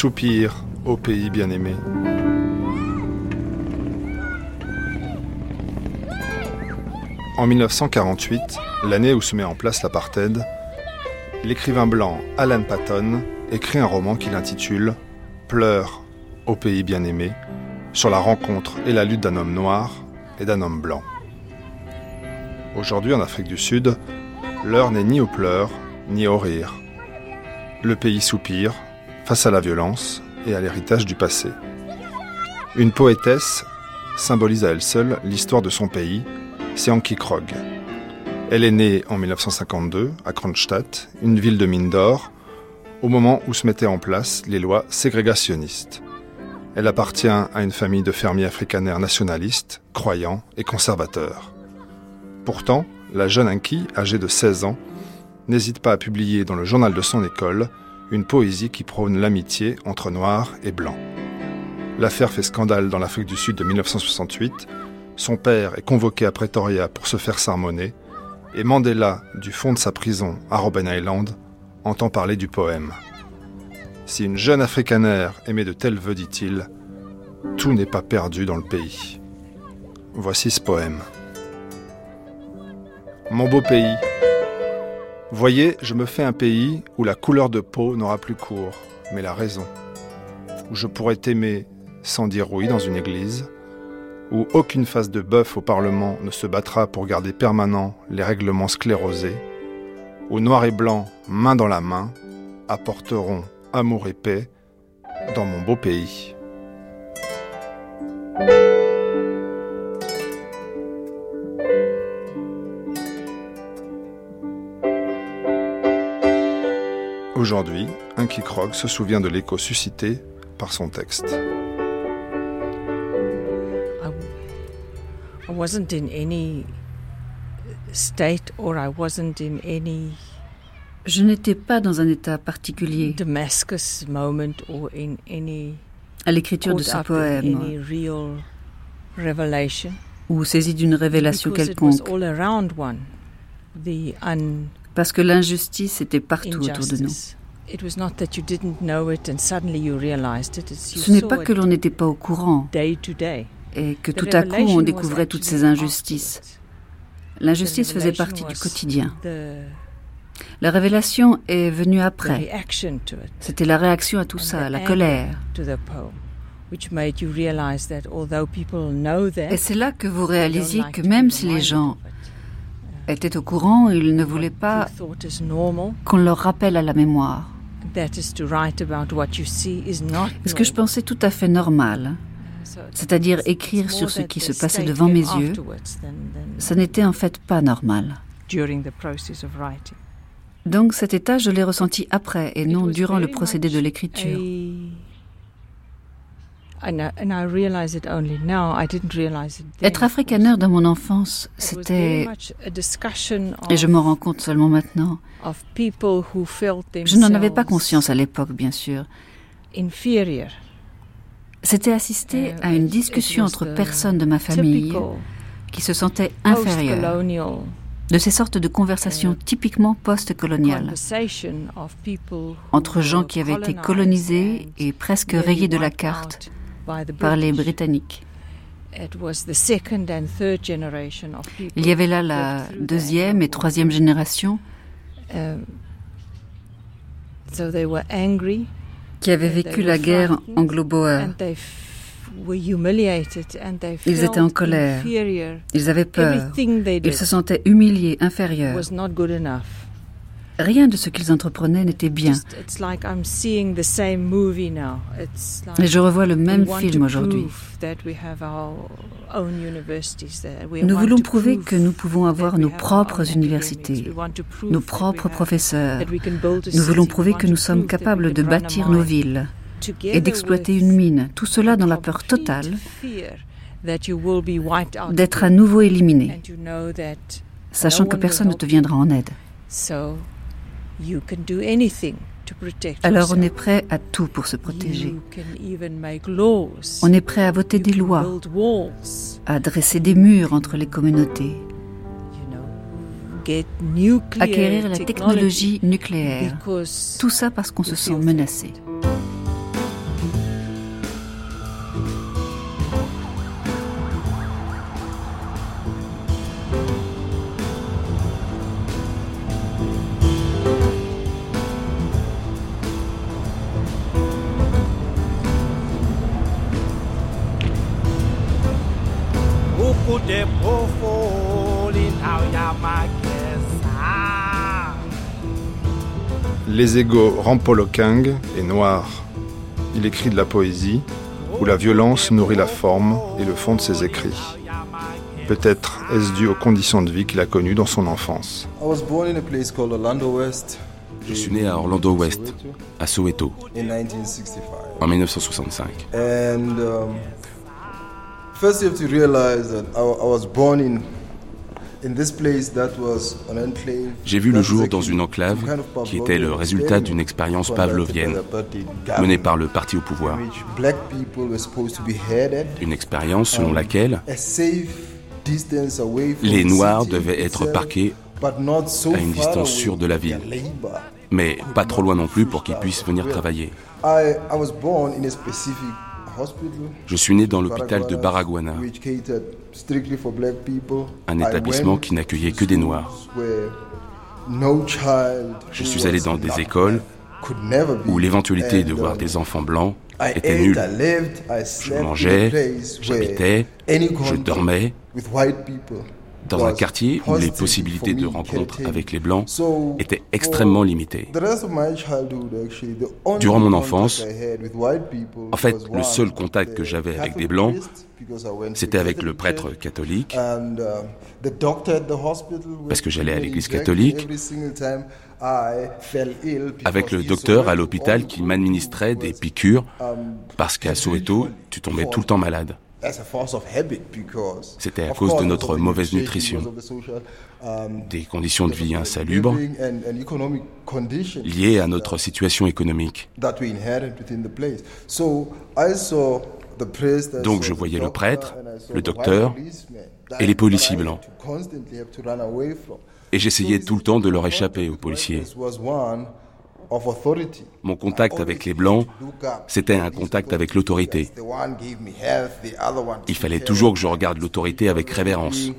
Soupir au pays bien-aimé. En 1948, l'année où se met en place l'apartheid, l'écrivain blanc Alan Patton écrit un roman qu'il intitule Pleurs au pays bien-aimé, sur la rencontre et la lutte d'un homme noir et d'un homme blanc. Aujourd'hui, en Afrique du Sud, l'heure n'est ni aux pleurs, ni au rire. Le pays soupire face à la violence et à l'héritage du passé. Une poétesse symbolise à elle seule l'histoire de son pays, c'est Anki Krog. Elle est née en 1952 à Kronstadt, une ville de mine d'or, au moment où se mettaient en place les lois ségrégationnistes. Elle appartient à une famille de fermiers afrikaners nationalistes, croyants et conservateurs. Pourtant, la jeune Anki, âgée de 16 ans, n'hésite pas à publier dans le journal de son école une poésie qui prône l'amitié entre noirs et blancs. L'affaire fait scandale dans l'Afrique du Sud de 1968. Son père est convoqué à Pretoria pour se faire sermonner et Mandela, du fond de sa prison à Robben Island, entend parler du poème. Si une jeune africanaire émet de tels vœux, dit-il, tout n'est pas perdu dans le pays. Voici ce poème. Mon beau pays. Voyez, je me fais un pays où la couleur de peau n'aura plus cours, mais la raison. Où je pourrais t'aimer sans dire oui dans une église, où aucune face de bœuf au Parlement ne se battra pour garder permanent les règlements sclérosés, où noir et blanc, main dans la main, apporteront amour et paix dans mon beau pays. Aujourd'hui, Inky Krog se souvient de l'écho suscité par son texte. I wasn't in any state or I wasn't in any Je n'étais pas dans un état particulier. Damascus moment or in any à l'écriture de ce poème. real revelation. Ou saisi d'une révélation because it was quelconque, all around one the parce que l'injustice était partout autour de nous. Injustice it was not that you didn't know it and suddenly you realized it it's you Ce n'est pas que l'on n'était pas au courant et que tout à coup on was découvrait toutes ces injustices. L'injustice The faisait partie du was quotidien. the- La révélation est venue après. reaction to it C'était la réaction à tout ça, the la anger colère. to the poem, which made you realize that although people know that, Et c'est là que vous réalisiez que même si les gens étaient au courant, ils ne voulaient pas qu'on leur rappelle à la mémoire. That is to write about what you see is not Ce que je pensais tout à fait normal, c'est-à-dire écrire sur ce qui se passait devant mes yeux, ça n'était en fait pas normal. Donc cet état, je l'ai ressenti après et non durant le procédé de l'écriture. Être africaneur dans mon enfance, c'était, et je m'en rends compte seulement maintenant, je n'en avais pas conscience à l'époque, bien sûr. C'était assister Uh, à une discussion entre personnes de ma famille qui se sentaient inférieures, de ces sortes de conversations Uh, typiquement post-coloniales, entre gens qui avaient été colonisés et presque rayés de la carte par les. Britanniques. It was the second and third generation of people Il y avait là la deuxième et troisième génération Um, so they were angry qui they vécu were la guerre anglo-boer. Ils étaient en colère. inferior. Ils avaient peur. Ils se sentaient humiliés, inférieurs. was not good enough. Rien de ce qu'ils entreprenaient n'était bien. Et je revois le même film aujourd'hui. Nous voulons prouver que nous pouvons avoir nos propres universités, nos propres professeurs. Nous voulons prouver que nous sommes capables de bâtir nos villes et d'exploiter une mine. Tout cela dans la peur totale d'être à nouveau éliminé, sachant que personne ne te viendra en aide. Alors on est prêt à tout pour se protéger. On est prêt à voter des lois, build walls, à dresser des murs entre les communautés, you know, get nuclear acquérir la technology technologie nucléaire. because Tout ça parce qu'on se sent feel menacé. Les égaux Rampolokang est noir. Il écrit de la poésie où la violence nourrit la forme et le fond de ses écrits. Peut-être est-ce dû aux conditions de vie qu'il a connues dans son enfance. Je suis né à Orlando West, à Soweto, en 1965. J'ai vu le jour dans une enclave qui était le résultat d'une expérience pavlovienne menée par le parti au pouvoir. Une expérience selon laquelle les Noirs devaient être parqués à une distance sûre de la ville, mais pas trop loin non plus pour qu'ils puissent venir travailler. Je suis né dans l'hôpital de Baragouana, un établissement qui n'accueillait que des Noirs. Je suis allé dans des écoles où l'éventualité de voir des enfants blancs était nulle. Je mangeais, j'habitais, je dormais dans un quartier où les possibilités de rencontre avec les Blancs étaient extrêmement limitées. Durant mon enfance, en fait, le seul contact que j'avais avec des Blancs, c'était avec le prêtre catholique, parce que j'allais à l'église catholique, avec le docteur à l'hôpital qui m'administrait des piqûres, parce qu'à Soweto, tu tombais tout le temps malade. C'était à cause de notre mauvaise nutrition, des conditions de vie insalubres liées à notre situation économique. Donc je voyais le prêtre, le docteur et les policiers blancs. Et j'essayais tout le temps de leur échapper aux policiers. Mon contact avec les Blancs, c'était un contact avec l'autorité. Il fallait toujours que je regarde l'autorité avec révérence.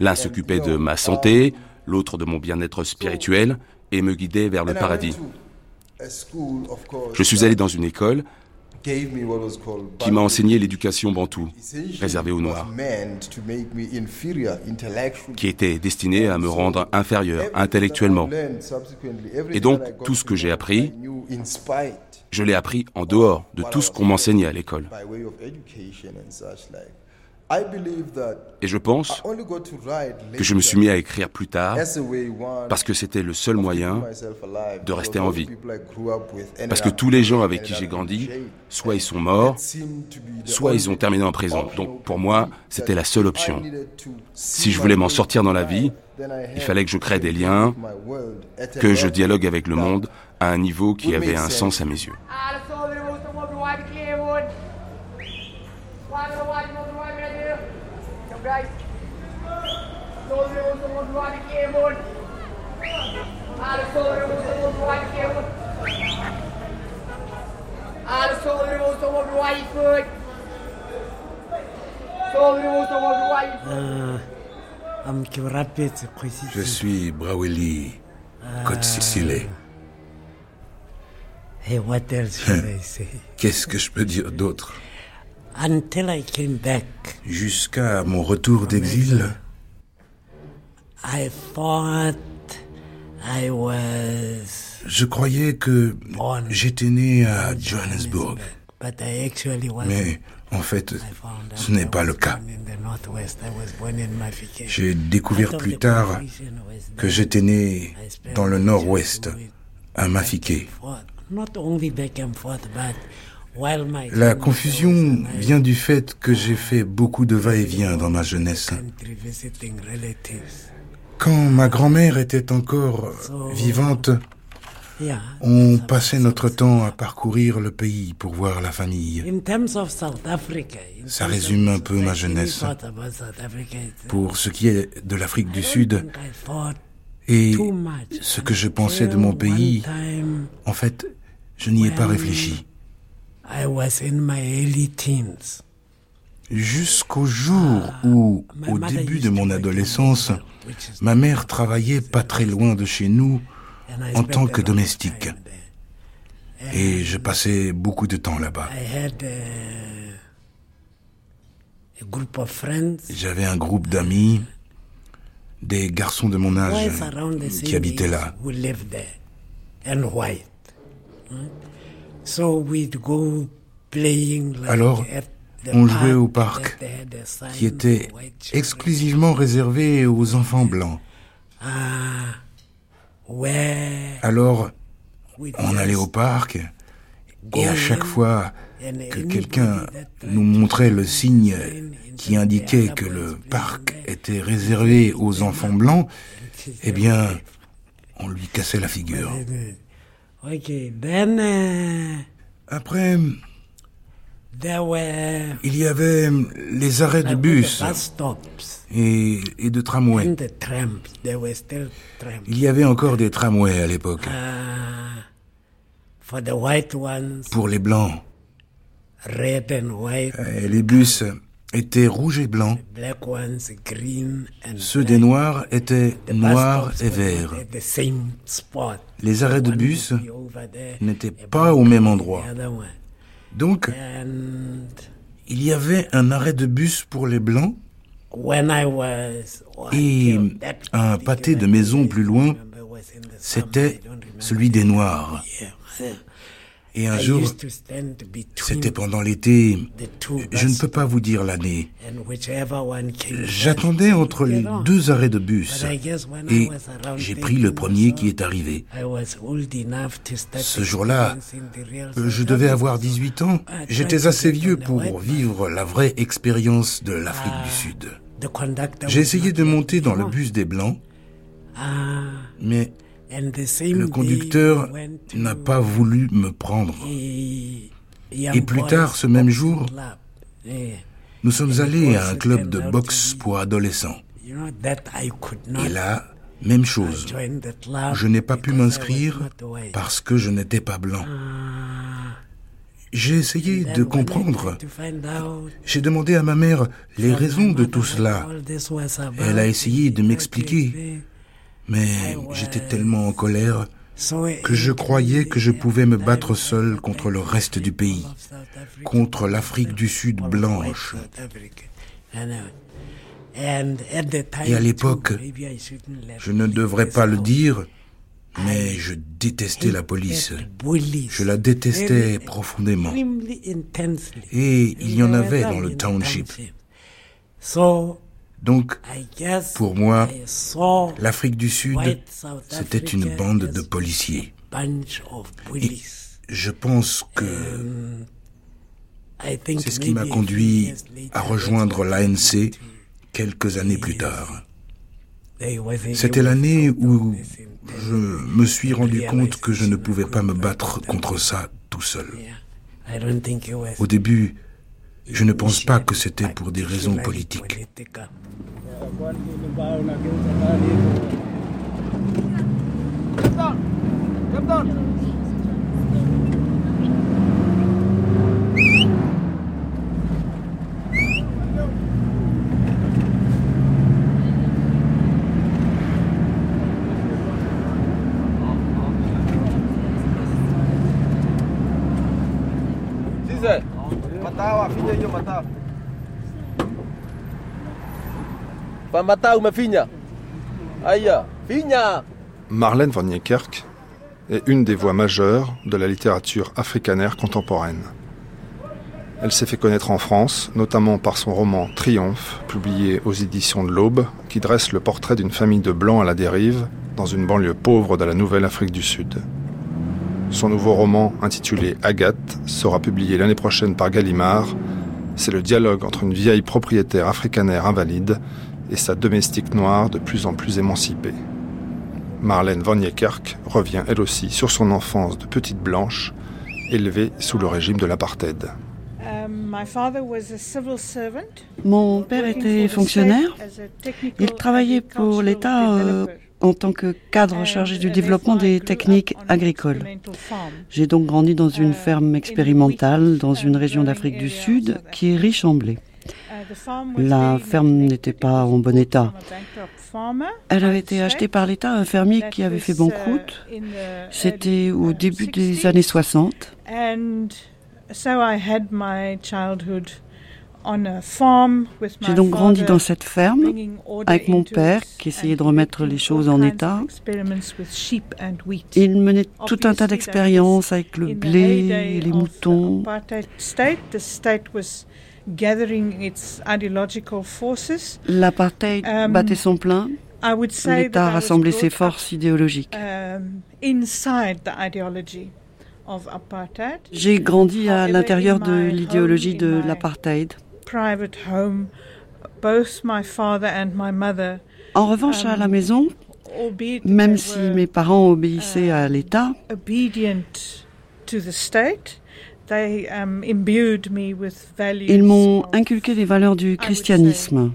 L'un s'occupait de ma santé, l'autre de mon bien-être spirituel et me guidait vers le paradis. Je suis allé dans une école qui m'a enseigné l'éducation bantoue, réservée aux Noirs, qui était destinée à me rendre inférieur intellectuellement. Et donc, tout ce que j'ai appris, je l'ai appris en dehors de tout ce qu'on m'enseignait à l'école. Et je pense que je me suis mis à écrire plus tard parce que c'était le seul moyen de rester en vie. Parce que tous les gens avec qui j'ai grandi, soit ils sont morts, soit ils ont terminé en prison. Donc pour moi, c'était la seule option. Si je voulais m'en sortir dans la vie, il fallait que je crée des liens, que je dialogue avec le monde à un niveau qui avait un sens à mes yeux. Je suis Braweli Kotsile. Qu'est-ce que je peux dire d'autre? Jusqu'à mon retour d'exil, je croyais que j'étais né à Johannesburg. Mais en fait, ce n'est pas le cas. J'ai découvert plus tard que j'étais né dans le nord-ouest, à Mafike. La confusion vient du fait que j'ai fait beaucoup de va-et-vient dans ma jeunesse. Quand ma grand-mère était encore vivante, on passait notre temps à parcourir le pays pour voir la famille. Ça résume un peu ma jeunesse. Pour ce qui est de l'Afrique du Sud et ce que je pensais de mon pays, en fait, je n'y ai pas réfléchi. Jusqu'au jour où, au début de mon adolescence, ma mère travaillait pas très loin de chez nous en tant que domestique. Et je passais beaucoup de temps là-bas. J'avais un groupe d'amis, des garçons de mon âge qui habitaient là. Alors, on jouait au parc, qui était exclusivement réservé aux enfants blancs. Ah, Alors, on allait au parc, et à chaque fois que quelqu'un nous montrait le signe qui indiquait que le parc était réservé aux enfants blancs, eh bien, on lui cassait la figure. Après, il y avait les arrêts de bus et, et de tramways. Il y avait encore des tramways à l'époque. Ah, Pour les blancs. Et les bus étaient rouges et blancs. Ceux des noirs étaient noirs et verts. Les arrêts de bus n'étaient pas au même endroit. Donc, il y avait un arrêt de bus pour les blancs et un pâté de maison plus loin, c'était celui des noirs. Et un jour, c'était pendant l'été, je ne peux pas vous dire l'année. J'attendais entre les deux arrêts de bus et j'ai pris le premier qui est arrivé. Ce jour-là, je devais avoir 18 ans. J'étais assez vieux pour vivre la vraie expérience de l'Afrique du Sud. J'ai essayé de monter dans le bus des Blancs, mais le conducteur n'a pas voulu me prendre. Et plus tard, ce même jour, nous sommes allés à un club de boxe pour adolescents. Et là, même chose. Je n'ai pas pu m'inscrire parce que je n'étais pas blanc. J'ai essayé de comprendre. J'ai demandé à ma mère les raisons de tout cela. Elle a essayé de m'expliquer. Mais j'étais tellement en colère que je croyais que je pouvais me battre seul contre le reste du pays, contre l'Afrique du Sud blanche. Et à l'époque, je ne devrais pas le dire, mais je détestais la police. Je la détestais profondément. Et il y en avait dans le township. Donc, pour moi, l'Afrique du Sud, c'était une bande de policiers. Et je pense que c'est ce qui m'a conduit à rejoindre l'ANC quelques années plus tard. C'était l'année où je me suis rendu compte que je ne pouvais pas me battre contre ça tout seul. Au début, je ne pense pas que c'était pour des raisons politiques. Marlène van Niekerk est une des voix majeures de la littérature africanaire contemporaine. Elle s'est fait connaître en France, notamment par son roman Triomphe, publié aux éditions de l'Aube, qui dresse le portrait d'une famille de blancs à la dérive dans une banlieue pauvre de la Nouvelle-Afrique du Sud. Son nouveau roman, intitulé Agathe, sera publié l'année prochaine par Gallimard. C'est le dialogue entre une vieille propriétaire africanaire invalide et sa domestique noire de plus en plus émancipée. Marlène Van Niekerk revient elle aussi sur son enfance de petite blanche, élevée sous le régime de l'apartheid. Mon père était fonctionnaire. Il travaillait pour l'État euh, en tant que cadre chargé du développement des techniques agricoles. J'ai donc grandi dans une ferme expérimentale dans une région d'Afrique du Sud qui est riche en blé. La ferme n'était pas en bon état. Elle avait été achetée par l'État à un fermier qui avait fait banqueroute. C'était au début des années 60. J'ai donc grandi dans cette ferme avec mon père qui essayait de remettre les choses en état. Il menait tout un tas d'expériences avec le blé et les moutons. L'apartheid um, battait son plein. L'État rassemblait ses forces idéologiques. Um, J'ai grandi à l'intérieur de l'idéologie de l'apartheid. En revanche, à la um, maison, même si mes parents obéissaient à uh, l'État, um, ils m'ont inculqué les valeurs du christianisme,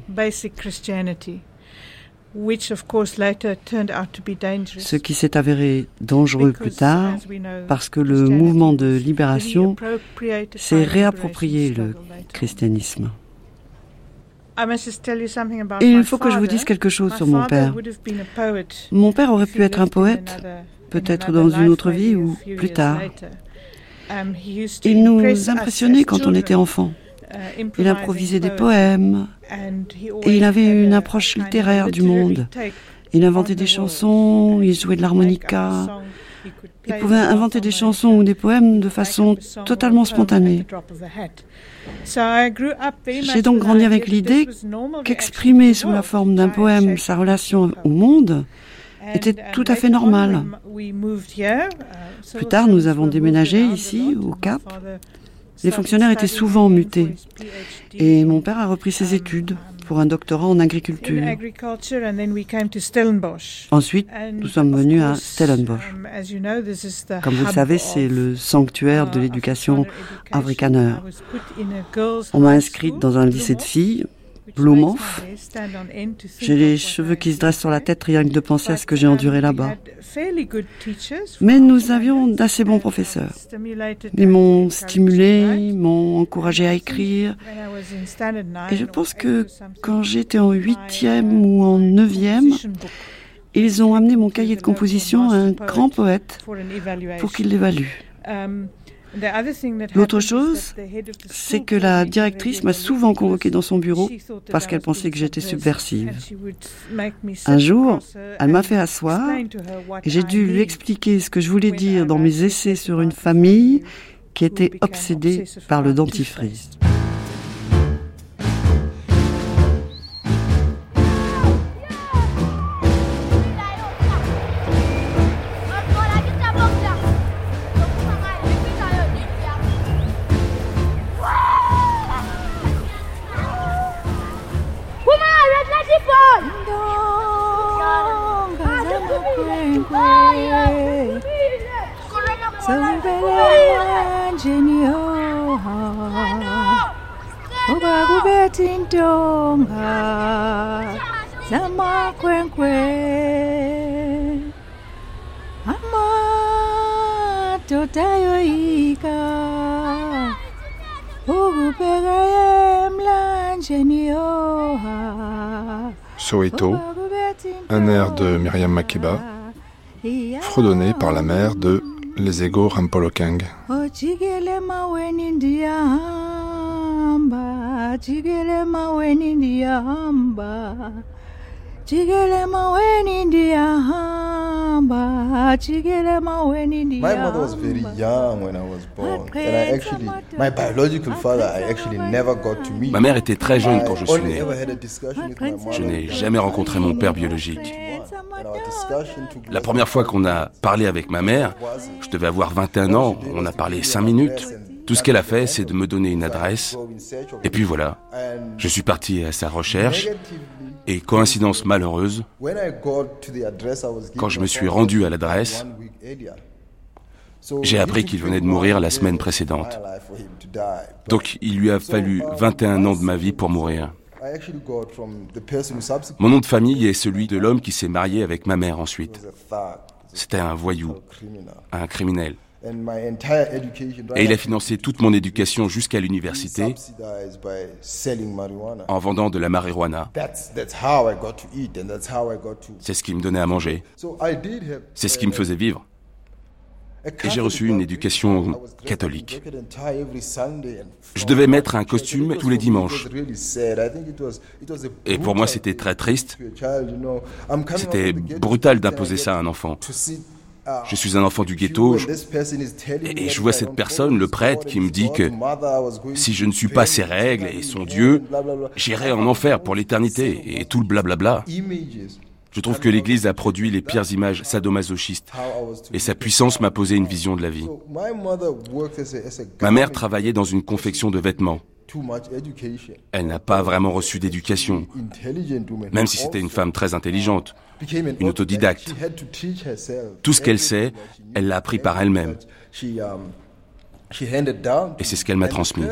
ce qui s'est avéré dangereux plus tard parce que le mouvement de libération s'est réapproprié le christianisme. Et il faut que je vous dise quelque chose sur mon père. Mon père aurait pu être un poète, peut-être dans une autre vie ou plus tard. Um, il nous impressionnait quand on était enfant. Uh, il improvisait des poèmes et il avait une approche littéraire du monde. Il inventait des chansons, il jouait de l'harmonica. Il pouvait inventer des chansons ou des poèmes de façon totalement spontanée. J'ai donc grandi avec l'idée qu'exprimer sous la forme d'un poème sa relation au monde était tout à fait normal. Plus tard, nous avons déménagé ici, au Cap. Les fonctionnaires étaient souvent mutés. Et mon père a repris ses études pour un doctorat en agriculture. Ensuite, nous sommes venus à Stellenbosch. Comme vous le savez, c'est le sanctuaire de l'éducation afrikaner. On m'a inscrite dans un lycée de filles j'ai les cheveux qui se dressent sur la tête rien que de penser à ce que j'ai enduré là-bas. Mais nous avions d'assez bons professeurs. Ils m'ont stimulé, m'ont encouragé à écrire. Et je pense que quand j'étais en huitième ou en neuvième, ils ont amené mon cahier de composition à un grand poète pour qu'il l'évalue. L'autre chose, c'est que la directrice m'a souvent convoqué dans son bureau parce qu'elle pensait que j'étais subversive. Un jour, elle m'a fait asseoir et j'ai dû lui expliquer ce que je voulais dire dans mes essais sur une famille qui était obsédée par le dentifrice. Soweto, un air de Myriam Makeba, fredonné par la mère de Les Ego Rampolokeng. My mother was very young when I was born. And I actually, my biological father, I actually never got to meet. Ma mère était très jeune quand je suis né. Je n'ai jamais rencontré mon père biologique. La première fois qu'on a parlé avec ma mère, je devais avoir 21 ans, on a parlé 5 minutes. Tout ce qu'elle a fait, c'est de me donner une adresse. Et puis voilà, je suis parti à sa recherche. Et coïncidence malheureuse, quand je me suis rendu à l'adresse, j'ai appris qu'il venait de mourir la semaine précédente. Donc il lui a fallu 21 ans de ma vie pour mourir. Mon nom de famille est celui de l'homme qui s'est marié avec ma mère ensuite. C'était un voyou, un criminel. Et il a financé toute mon éducation jusqu'à l'université en vendant de la marijuana. C'est ce qui me donnait à manger. C'est ce qui me faisait vivre. et j'ai reçu une éducation catholique. Je devais mettre un costume tous les dimanches. Et pour moi, c'était très triste. C'était brutal d'imposer ça à un enfant. Je suis un enfant du ghetto et je vois cette personne, le prêtre, qui me dit que si je ne suis pas ses règles et son Dieu, j'irai en enfer pour l'éternité et tout le blablabla. Je trouve que l'Église a produit les pires images sadomasochistes et sa puissance m'a posé une vision de la vie. Ma mère travaillait dans une confection de vêtements. Elle n'a pas vraiment reçu d'éducation, même si c'était une femme très intelligente, une autodidacte. Tout ce qu'elle sait, elle l'a appris par elle-même. Et c'est ce qu'elle m'a transmis.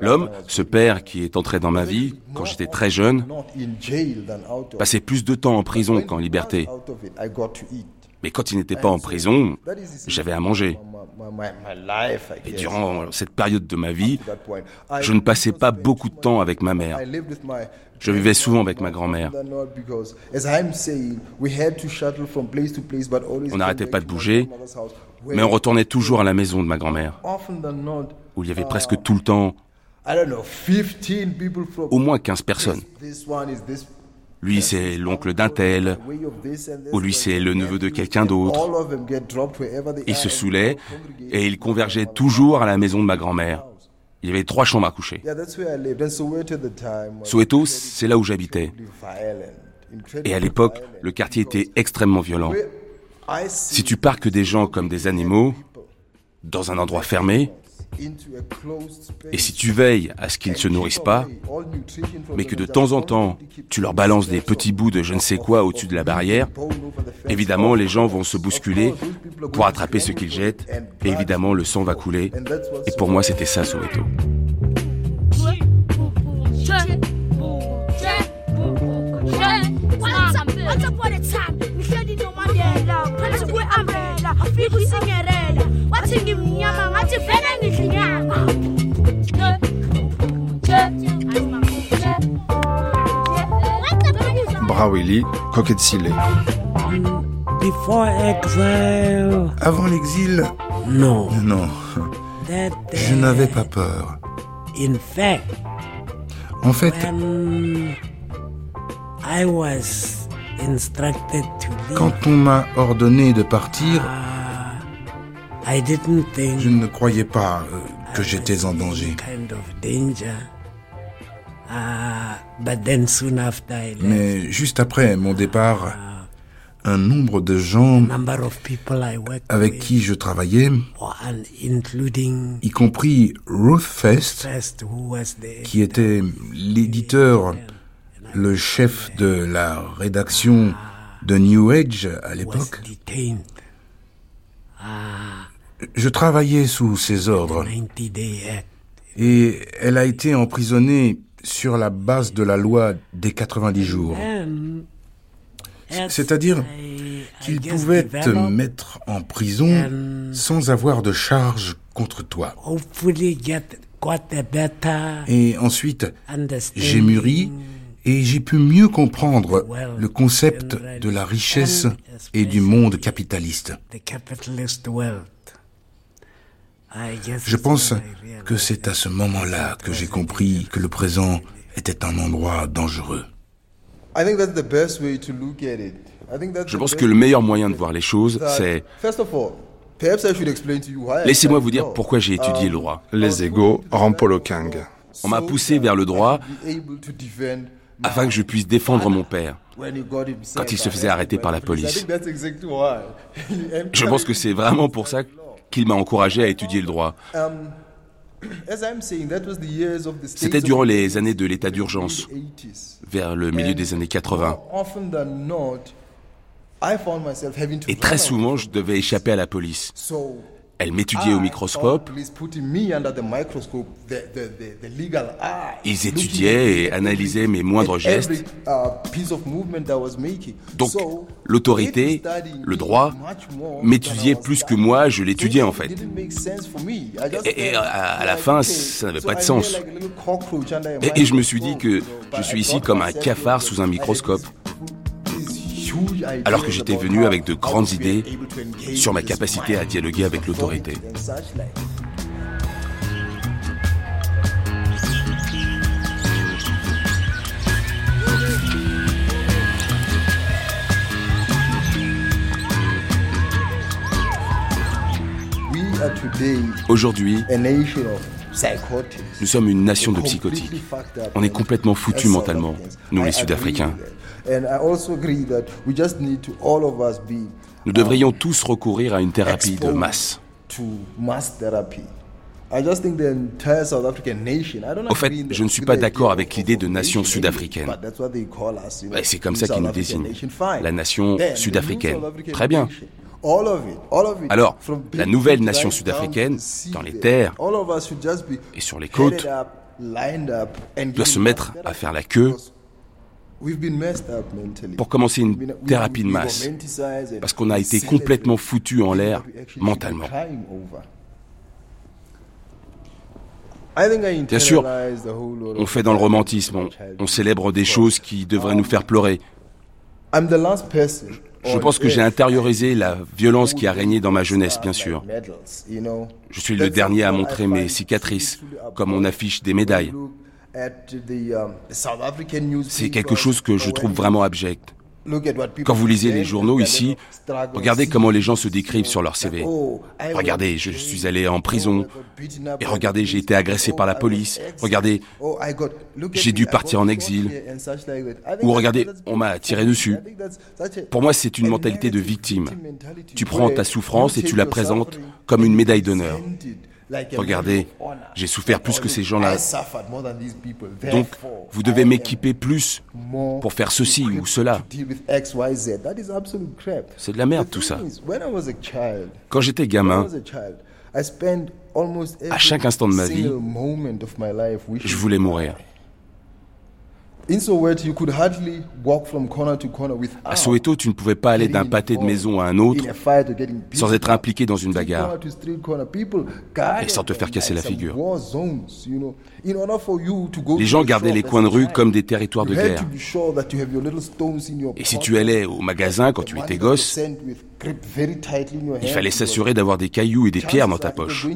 L'homme, ce père qui est entré dans ma vie quand j'étais très jeune, passait plus de temps en prison qu'en liberté. Mais quand il n'était pas en prison, j'avais à manger. Et durant cette période de ma vie, je ne passais pas beaucoup de temps avec ma mère. Je vivais souvent avec ma grand-mère. On n'arrêtait pas de bouger, mais on retournait toujours à la maison de ma grand-mère, où il y avait presque tout le temps au moins 15 personnes. Lui, c'est l'oncle d'un tel, ou lui, c'est le neveu de quelqu'un d'autre. Ils se saoulaient et ils convergeaient toujours à la maison de ma grand-mère. Il y avait trois chambres à coucher. Soweto, c'est là où j'habitais. Et à l'époque, le quartier était extrêmement violent. Si tu parques des gens comme des animaux, dans un endroit fermé, et si tu veilles à ce qu'ils ne se nourrissent pas, mais que de temps en temps, tu leur balances des petits bouts de je ne sais quoi au-dessus de la barrière, évidemment, les gens vont se bousculer pour attraper ce qu'ils jettent, et évidemment, le sang va couler. Et pour moi, c'était ça, Soweto. Avant l'exil? Non. Non. Je n'avais pas peur. En fait, quand on m'a ordonné de partir, je ne croyais pas euh, que j'étais en danger. Mais juste après mon départ, un nombre de gens avec qui je travaillais, y compris Ruth Fest, qui était l'éditeur, le chef de la rédaction de New Age à l'époque, je travaillais sous ses ordres. Et elle a été emprisonnée sur la base de la loi des 90 jours. C'est-à-dire qu'il pouvait te mettre en prison sans avoir de charge contre toi. Et ensuite, j'ai mûri et j'ai pu mieux comprendre le concept de la richesse et du monde capitaliste. Je pense que c'est à ce moment-là que j'ai compris que le présent était un endroit dangereux. Je pense que le meilleur moyen de voir les choses, c'est... Laissez-moi vous dire pourquoi j'ai étudié le droit. Les égaux, Rampolo Kang. On m'a poussé vers le droit afin que je puisse défendre mon père quand il se faisait arrêter par la police. Je pense que c'est vraiment pour ça qu'il m'a encouragé à étudier le droit. C'était durant les années de l'état d'urgence, vers le milieu des années 80. Et très souvent, je devais échapper à la police. Elle m'étudiait au microscope. Ils étudiaient et analysaient mes moindres gestes. Donc, l'autorité, le droit, m'étudiait plus que moi, je l'étudiais en fait. Et, à, la fin, ça n'avait pas de sens. Et, et je me suis dit que je suis ici comme un cafard sous un microscope. Alors que j'étais venu avec de grandes idées sur ma capacité à dialoguer avec l'autorité. Aujourd'hui, nous sommes une nation de psychotiques. On est complètement foutus mentalement, nous les Sud-Africains. Nous devrions tous recourir à une thérapie de masse. Au fait, je ne suis pas d'accord avec l'idée de nation sud-africaine. C'est comme ça qu'ils nous désignent. La nation sud-africaine. Très bien. Alors, la nouvelle nation sud-africaine, dans les terres et sur les côtes, doit se mettre à faire la queue pour commencer une thérapie de masse, parce qu'on a été complètement foutu en l'air mentalement. Bien sûr, on fait dans le romantisme, on, célèbre des choses qui devraient nous faire pleurer. Je pense que j'ai intériorisé la violence qui a régné dans ma jeunesse, bien sûr. Je suis le dernier à montrer mes cicatrices, comme on affiche des médailles. C'est quelque chose que je trouve vraiment abject. Quand vous lisez les journaux ici, regardez comment les gens se décrivent sur leur CV. Regardez, je suis allé en prison. Et regardez, j'ai été agressé par la police. Regardez, j'ai dû partir en exil. Ou regardez, on m'a tiré dessus. Pour moi, c'est une mentalité de victime. Tu prends ta souffrance et tu la présentes comme une médaille d'honneur. Regardez, j'ai souffert plus que ces gens-là. Donc, vous devez m'équiper plus pour faire ceci ou cela. C'est de la merde tout ça. Quand j'étais gamin, à chaque instant de ma vie, je voulais mourir. À Soweto, tu ne pouvais pas aller d'un pâté de maison à un autre sans être impliqué dans une bagarre et sans te faire casser la figure. Les gens gardaient les coins de rue comme des territoires de guerre. Et si tu allais au magasin quand tu étais gosse, il fallait s'assurer d'avoir des cailloux et des pierres dans ta poche.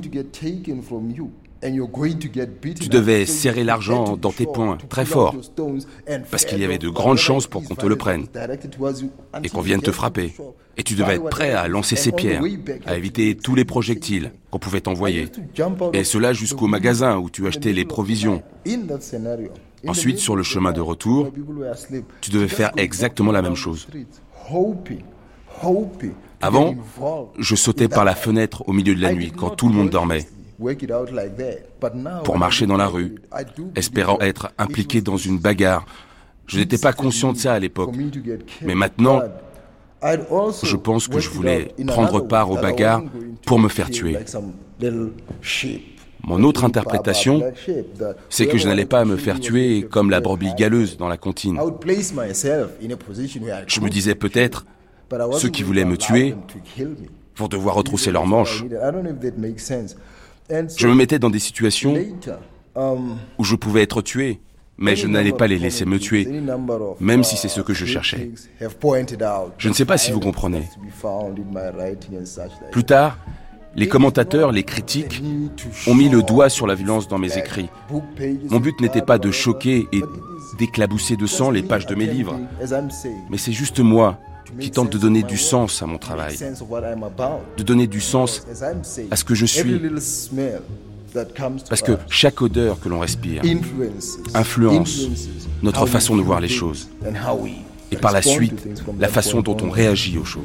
Tu devais serrer l'argent dans tes poings très fort, parce qu'il y avait de grandes chances pour qu'on te le prenne et qu'on vienne te frapper. Et tu devais être prêt à lancer ces pierres, à éviter tous les projectiles qu'on pouvait t'envoyer. Et cela jusqu'au magasin où tu achetais les provisions. Ensuite, sur le chemin de retour, tu devais faire exactement la même chose. Avant, je sautais par la fenêtre au milieu de la nuit quand tout le monde dormait pour marcher dans la rue, espérant être impliqué dans une bagarre. Je n'étais pas conscient de ça à l'époque. Mais maintenant, je pense que je voulais prendre part aux bagarres pour me faire tuer. Mon autre interprétation, c'est que je n'allais pas me faire tuer comme la brebis galeuse dans la comptine. Je me disais peut-être, ceux qui voulaient me tuer vont devoir retrousser leurs manches. Je me mettais dans des situations um, où je pouvais être tué, mais je n'allais pas les laisser me tuer, même si c'est ce que je cherchais. Je ne sais pas si vous comprenez. Plus tard, les commentateurs, les critiques ont mis le doigt sur la violence dans mes écrits. Mon but n'était pas de choquer et d'éclabousser de sang les pages de mes livres, mais c'est juste moi qui tente de donner du sens à mon travail, de donner du sens à ce que je suis. Parce que chaque odeur que l'on respire influence notre façon de voir les choses et par la suite la façon dont on réagit aux choses.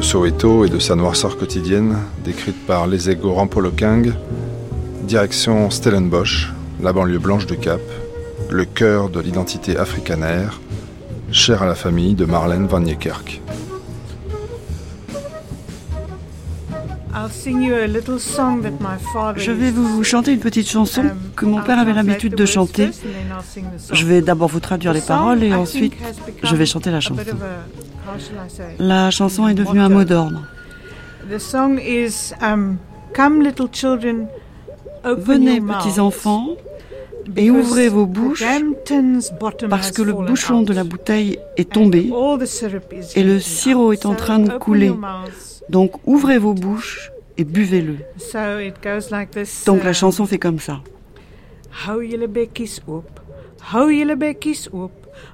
De Soweto et de sa noirceur quotidienne, décrite par les égaux Rampolokang, direction Stellenbosch, la banlieue blanche de Cap, le cœur de l'identité africanaire, chère à la famille de Marlène Van Niekerk. Je vais vous chanter une petite chanson um, que mon père avait l'habitude de chanter. Je vais d'abord vous traduire les paroles et ensuite je vais chanter la chanson. La chanson est devenue un mot d'ordre. Um, Venez petits enfants et ouvrez vos bouches parce que le bouchon de la bouteille est tombé et le sirop est en train de couler. Donc ouvrez vos bouches et buvez-le. Donc la uh, chanson fait comme ça.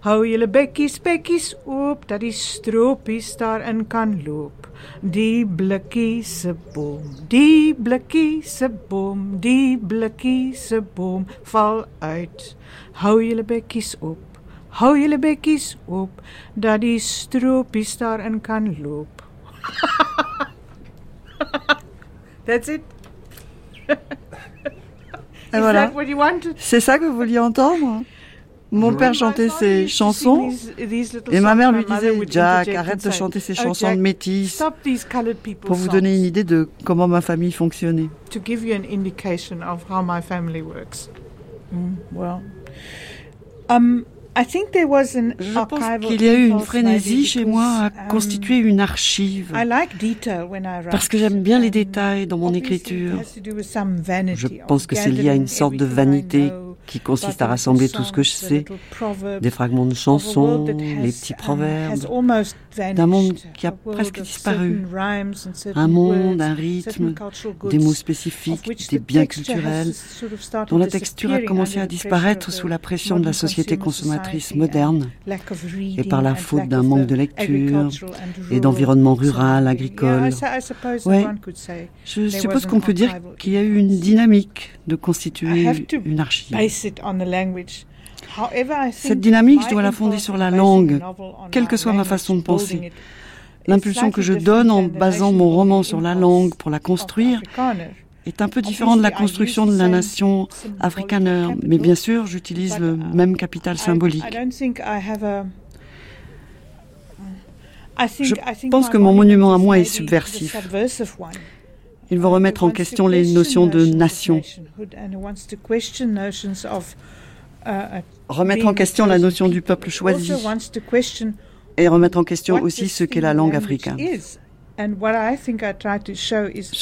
Hou jullie bekkies, bekkies op, dat die stropies daarin kan loop. Die blikkiese boom, die blikkiese boom, die blikkiese boom val uit. Hou jullie bekkies op, hou jullie bekkies op, dat die stropies daarin kan loop. That's it. Is voilà. that what you wanted? C'est ça que vous vouliez entendre Mon père chantait ses chansons et ma mère lui disait Jack, arrête de chanter ces oh, chansons de métis pour vous donner une idée de comment ma famille fonctionnait. To give you an indication of how my family works. Mm, um, je pense qu'il y a eu une frénésie chez moi à um, constituer une archive. Parce que j'aime bien les détails dans mon écriture. Je pense que c'est lié à une sorte de vanité qui consiste à rassembler tout ce que je sais, des fragments de chansons, les petits proverbes, d'un monde qui a presque disparu, un monde, un rythme, des mots spécifiques, des biens culturels, dont la texture a commencé à disparaître sous la pression de la société consommatrice moderne et par la faute d'un manque de lecture et d'environnement rural, agricole. Ouais, je suppose qu'on peut dire qu'il y a eu une dynamique de constituer une archive. Cette dynamique, je dois la fonder sur la langue, quelle que soit ma façon de penser. L'impulsion que je donne en basant mon roman sur la langue pour la construire est un peu différente de la construction de la nation afrikaner, mais bien sûr, j'utilise le même capital symbolique. Je pense que mon monument à moi est subversif. Il veut remettre en question les notions de nation. Remettre en question la notion du peuple choisi. Et remettre en question aussi ce qu'est la langue africaine. Je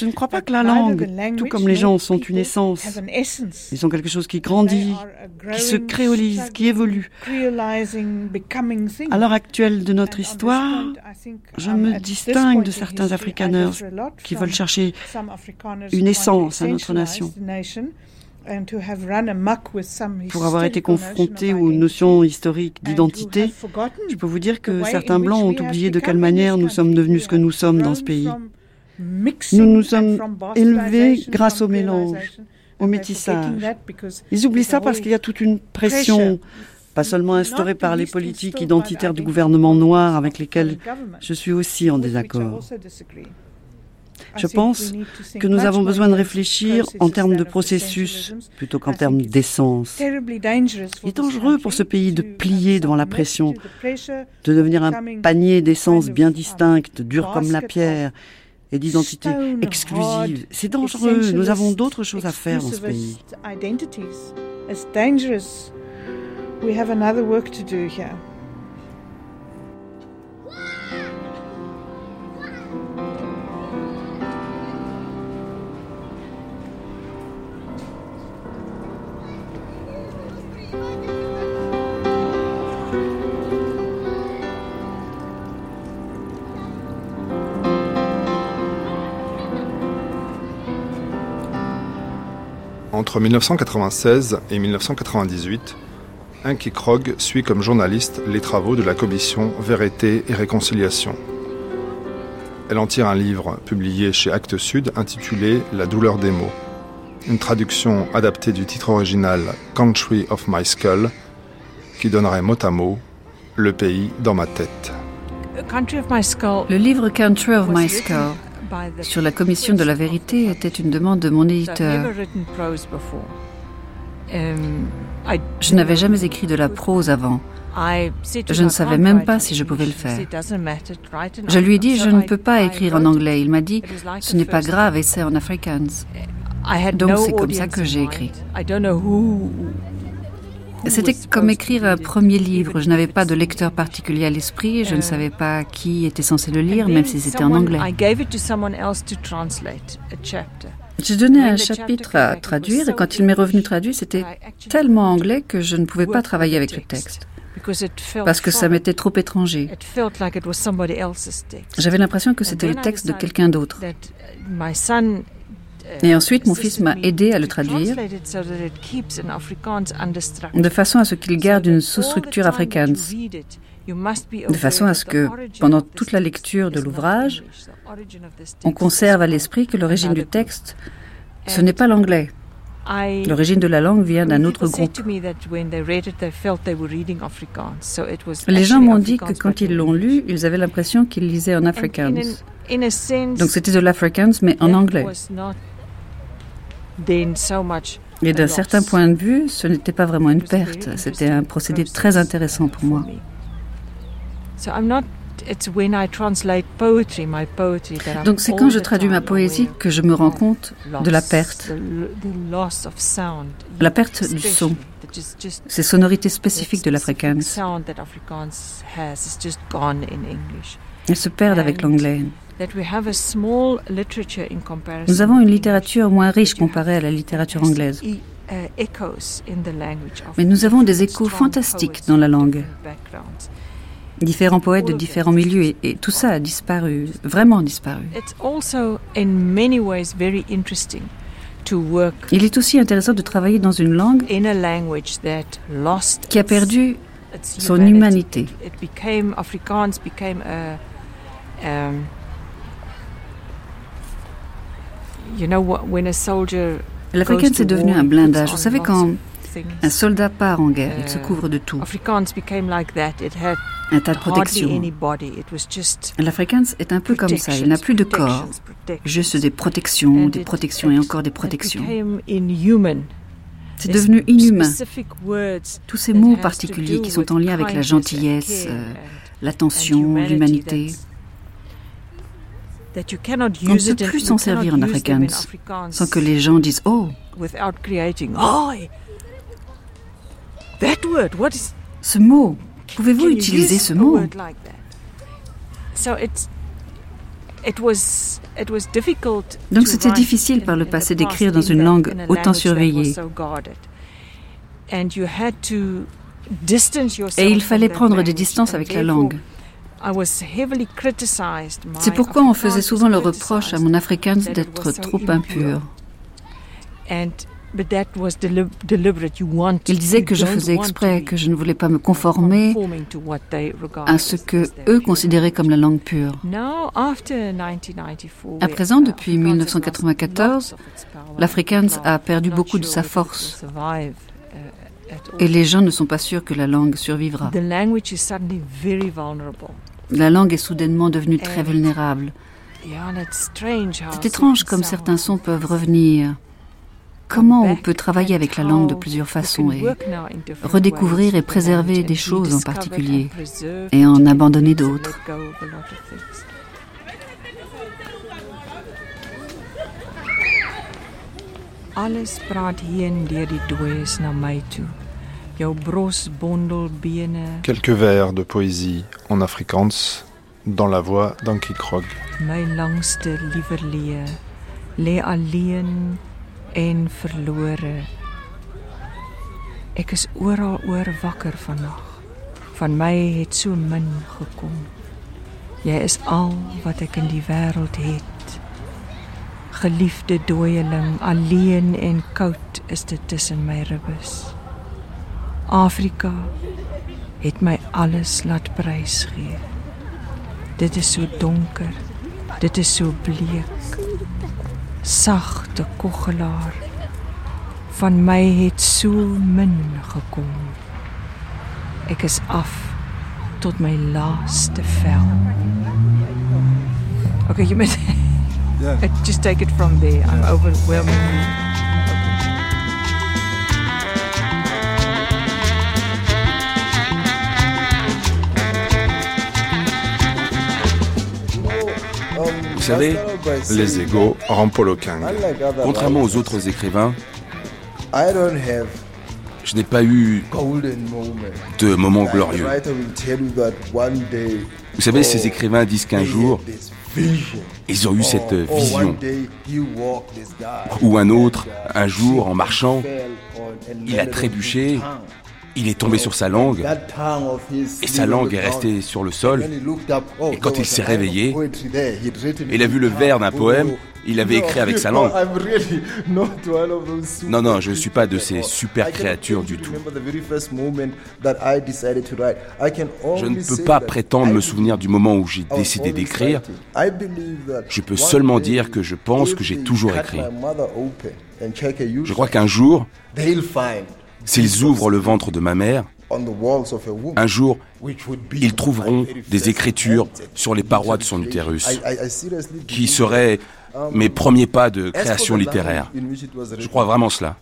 ne crois pas que la langue, tout comme les gens, sont une essence. Ils sont quelque chose qui grandit, qui se créolise, qui évolue. À l'heure actuelle de notre histoire, je me distingue de certains afrikaners qui veulent chercher une essence à notre nation. Pour avoir été confronté aux notions historiques d'identité, je peux vous dire que certains Blancs ont oublié de quelle manière nous sommes devenus ce que nous sommes dans ce pays. Nous nous sommes élevés grâce au mélange, au métissage. Ils oublient ça parce qu'il y a toute une pression, pas seulement instaurée par les politiques identitaires du gouvernement noir avec lesquels je suis aussi en désaccord. Je pense que nous avons besoin de réfléchir en termes de processus plutôt qu'en termes d'essence. Il est dangereux pour ce pays de plier devant la pression, de devenir un panier d'essence bien distincte, dur comme la pierre, et d'identité exclusive. C'est dangereux. Nous avons d'autres choses à faire dans ce pays. Entre 1996 et 1998, Inky Krog suit comme journaliste les travaux de la commission Vérité et Réconciliation. Elle en tire un livre publié chez Actes Sud intitulé La douleur des mots, une traduction adaptée du titre original Country of My Skull, qui donnerait mot à mot Le pays dans ma tête. Le livre Country of My Skull sur la commission de la vérité était une demande de mon éditeur. Um, je n'avais jamais écrit de la prose avant. Je ne savais même pas si je pouvais le faire. Je lui ai dit, je ne peux pas écrire en anglais. Il m'a dit, ce n'est pas grave, essaie en afrikaans. Donc c'est comme ça que j'ai écrit. C'était comme écrire un premier livre. Je n'avais pas de lecteur particulier à l'esprit. Je ne savais pas qui était censé le lire, même si c'était en anglais. J'ai donné un chapitre à traduire et quand il m'est revenu traduit, c'était tellement anglais que je ne pouvais pas travailler avec le texte parce que ça m'était trop étranger. J'avais l'impression que c'était le texte de quelqu'un d'autre. Et ensuite, mon fils m'a aidé à le traduire de façon à ce qu'il garde une sous-structure africaine, de façon à ce que, pendant toute la lecture de l'ouvrage, on conserve à l'esprit que l'origine du texte, ce n'est pas l'anglais. L'origine de la langue vient d'un autre groupe. Les gens m'ont dit que quand ils l'ont lu, ils avaient l'impression qu'ils lisaient en afrikaans. Donc c'était de l'afrikaans, mais en anglais. Et d'un certain point de vue, ce n'était pas vraiment une perte. C'était un procédé très intéressant pour moi. Donc c'est quand je traduis ma poésie que je me rends compte de la perte, la perte du son, ces sonorités spécifiques de l'afrikaans. Elles se perdent avec l'anglais. Nous avons une littérature moins riche comparée à la littérature anglaise. Uh, Mais nous avons des échos fantastiques dans la langue différents poètes de différents milieux et, tout ça a disparu, vraiment disparu. Il est aussi intéressant de travailler dans une langue qui a perdu son humanité. L'Africain, c'est devenu un blindage. Vous savez, quand un soldat part en guerre, il se couvre de tout. Un tas de protection. L'Afrikaans est un peu comme ça, il n'a plus de corps, juste des protections, des protections et encore des protections. C'est devenu inhumain. Tous ces mots particuliers qui sont en lien avec la gentillesse, euh, l'attention, l'humanité. On ne peut plus s'en servir en afrikaans sans que les gens disent Oh! ce mot, pouvez-vous utiliser ce mot? donc c'était difficile par le passé d'écrire dans une langue autant surveillée. Et il fallait prendre des distances avec la langue. C'est pourquoi on faisait souvent le reproche à mon afrikaans d'être trop impur. Il disait que je faisais exprès, que je ne voulais pas me conformer à ce que eux considéraient comme la langue pure. À présent, depuis 1994, l'Afrikaans a perdu beaucoup de sa force. Et les gens ne sont pas sûrs que la langue survivra. La langue est soudainement devenue très vulnérable. C'est étrange comme certains sons peuvent revenir. Comment on peut travailler avec la langue de plusieurs façons et redécouvrir et préserver des choses en particulier et en abandonner d'autres. Quelques vers de poésie en afrikaans dans la voix d'Anki Krog en verlore. Ek is oral oor wakker vannag. Van my het so min gekom. Jy is al wat ek in die wêreld het. Geliefde dooieling, alleen en koud is dit tussen my ribbes. Afrika het my alles laat prys gee. Dit is so donker. Dit is so bleek sagte kogelaar van my het so min gekom ek is af tot my laaste vel. Okay, you must yeah. just take it from there. I'm overwhelming. Savez, les égaux Rampolo Contrairement aux autres écrivains, je n'ai pas eu de moments glorieux. Vous savez, ces écrivains disent qu'un jour, ils ont eu cette vision. Ou un autre, un jour, en marchant, il a trébuché il est tombé sur sa langue et sa langue est restée sur le sol. Et quand il s'est réveillé, il a vu le vers d'un poème. Il avait écrit avec sa langue. Non, non, je ne suis pas de ces super créatures du tout. Je ne peux pas prétendre me souvenir du moment où j'ai décidé d'écrire. Je peux seulement dire que je pense que j'ai toujours écrit. Je crois qu'un jour, S'ils ouvrent le ventre de ma mère, un jour, ils trouveront des écritures sur les parois de son utérus, qui seraient mes premiers pas de création littéraire. Je crois vraiment cela.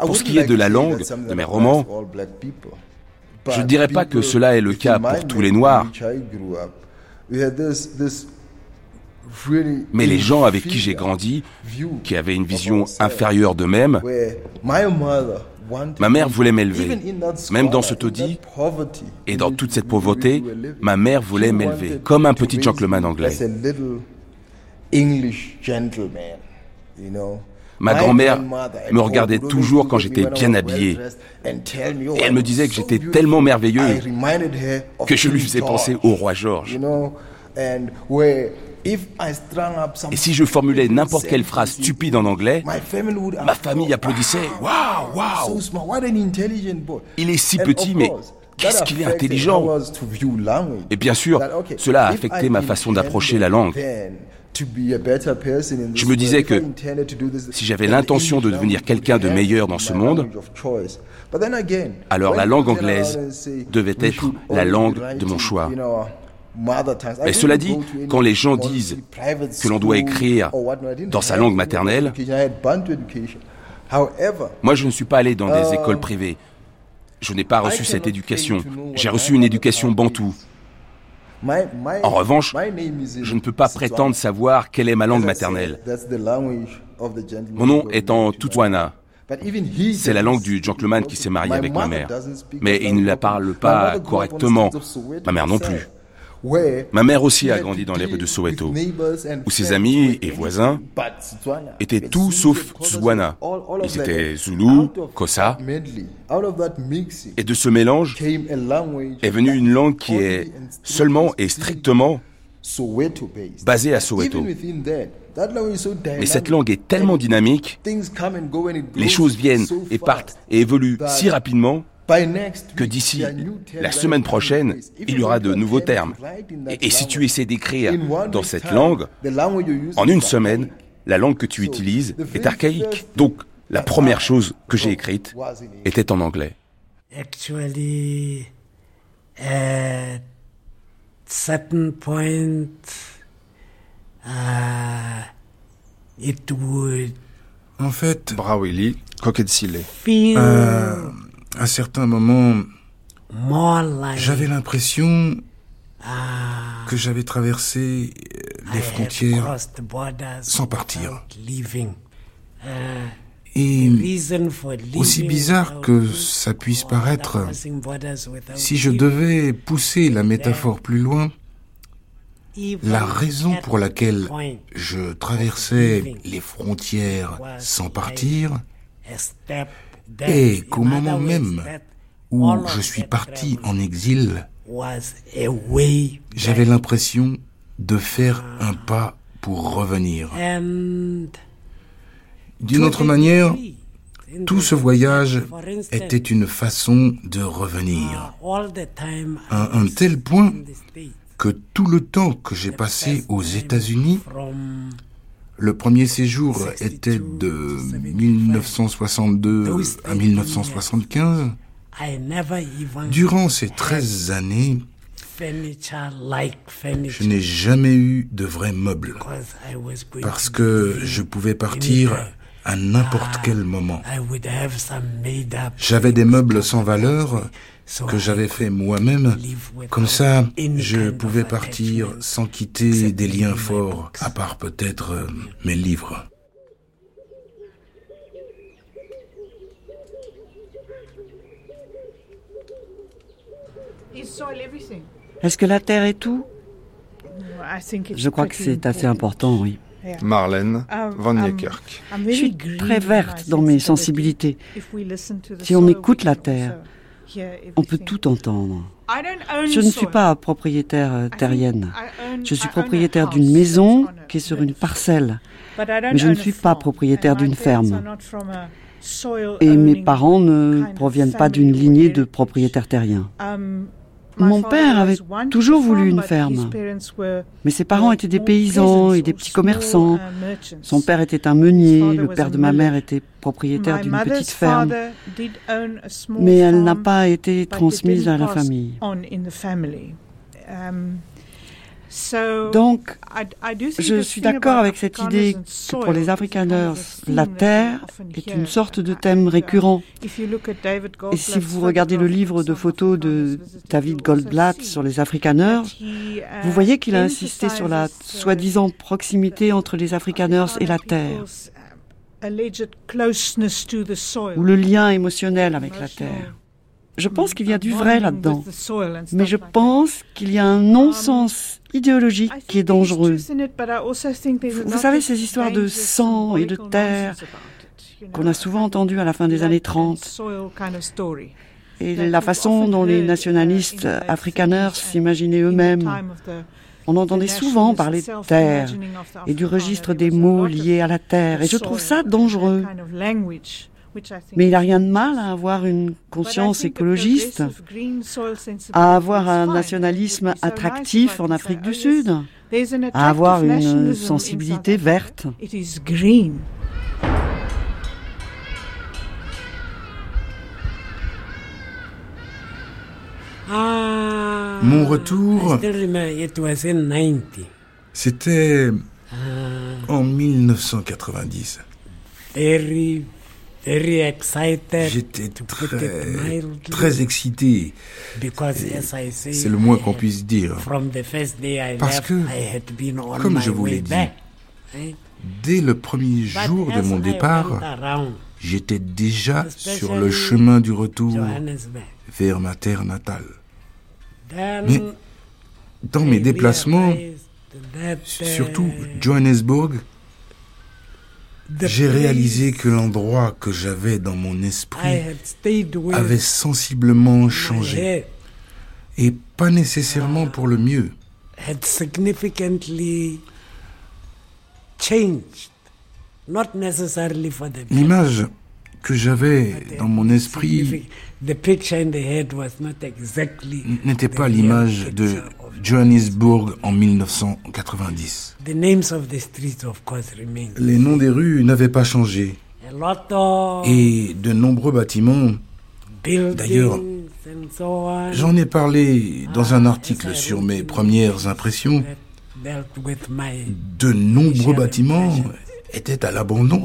Pour ce qui est de la langue de mes romans, je ne dirais pas que cela est le cas pour tous les Noirs. Mais les gens avec qui j'ai grandi, qui avaient une vision inférieure d'eux-mêmes, ma mère voulait m'élever. Même dans ce taudis et dans toute cette pauvreté, ma mère voulait m'élever comme un petit gentleman anglais. Ma grand-mère me regardait toujours quand j'étais bien habillé. Et elle me disait que j'étais tellement merveilleux que je lui faisais penser au roi George. Et si je formulais n'importe quelle phrase stupide en anglais, ma famille applaudissait. Waouh, waouh. Il est si petit, mais qu'est-ce qu'il est intelligent. Et bien sûr, cela a affecté ma façon d'approcher la langue. Je me disais que si j'avais l'intention de devenir quelqu'un de meilleur dans ce monde, alors la langue anglaise devait être la langue de mon choix. Mais cela dit, quand les gens disent que l'on doit écrire dans sa langue maternelle, moi je ne suis pas allé dans des écoles privées. Je n'ai pas reçu cette éducation. J'ai reçu une éducation bantoue. En revanche, je ne peux pas prétendre savoir quelle est ma langue maternelle. Mon nom est en Tutuana. C'est la langue du gentleman qui s'est marié avec ma mère. Mais il ne la parle pas correctement. Ma mère non plus. Ma mère aussi a grandi dans les rues de Soweto, où ses amis et voisins étaient tout sauf Tswana. Ils étaient Zulu, Kosa. Et de ce mélange est venue une langue qui est seulement et strictement basée à Soweto. Mais cette langue est tellement dynamique, les choses viennent et partent et évoluent si rapidement que d'ici la semaine prochaine, il y aura de nouveaux termes. Et, si tu essaies d'écrire dans cette langue, en une semaine, la langue que tu utilises est archaïque. Donc, la première chose que j'ai écrite était en anglais. En fait, Brawili, Coquette euh, à certains moments, j'avais l'impression ah. que j'avais traversé euh, les frontières sans partir. Et aussi bizarre que ça puisse paraître, si je devais pousser la métaphore plus loin, la raison pour laquelle je traversais les frontières sans partir et qu'au moment même où je suis parti en exil, j'avais l'impression de faire un pas pour revenir. D'une autre manière, tout ce voyage était une façon de revenir. À un tel point que tout le temps que j'ai passé aux États-Unis, le premier séjour était de 1962 à 1975. Durant ces 13 années, je n'ai jamais eu de vrais meubles parce que je pouvais partir à n'importe ah, quel moment. J'avais des meubles sans valeur que j'avais fait moi-même. Comme ça, je pouvais partir sans quitter des liens forts, à part peut-être euh, mes livres. Est-ce que la Terre est tout? Je crois que c'est assez important, oui. Marlène um, Van Niekerk. Je suis très verte dans mes sensibilités. Si on écoute la Terre, on peut tout entendre. Je ne suis pas propriétaire euh, terrienne. Je suis propriétaire d'une maison qui est sur une parcelle. Mais je ne suis pas propriétaire d'une ferme. Et mes parents ne proviennent pas d'une lignée de propriétaires terriens. Mon père avait toujours voulu une ferme, mais ses parents étaient des paysans et des petits commerçants. Son père était un meunier, le père de ma mère était propriétaire d'une petite ferme, mais elle n'a pas été transmise à la famille. Donc, je suis d'accord avec cette idée que pour les Afrikaners, la terre est une sorte de thème récurrent. Et si vous regardez le livre de photos de David Goldblatt sur les Afrikaners, vous voyez qu'il a insisté sur la soi-disant proximité entre les Afrikaners et la terre, ou le lien émotionnel avec la terre. Je pense qu'il y a du vrai là-dedans, mais je pense qu'il y a un non-sens idéologique qui est dangereux. Vous savez, ces histoires de sang et de terre qu'on a souvent entendues à la fin des années 30, et la façon dont les nationalistes afrikaners s'imaginaient eux-mêmes. On entendait souvent parler de terre et du registre des mots liés à la terre, et je trouve ça dangereux. Mais il n'y a rien de mal à avoir une conscience écologiste, à avoir un nationalisme attractif en Afrique du Sud, à avoir une sensibilité verte. Mon retour, c'était en 1990. J'étais très, très excité. C'est le moins qu'on puisse dire. Parce que, comme je vous l'ai dit, dès le premier jour de mon départ, j'étais déjà sur le chemin du retour vers ma terre natale. Mais dans mes déplacements, surtout Johannesburg, j'ai réalisé que l'endroit que j'avais dans mon esprit avait sensiblement changé. Et pas nécessairement pour le mieux. L'image que j'avais dans mon esprit n'était pas l'image de Johannesburg en 1990. Les noms des rues n'avaient pas changé. Et de nombreux bâtiments, d'ailleurs, j'en ai parlé dans un article sur mes premières impressions, de nombreux bâtiments étaient à l'abandon.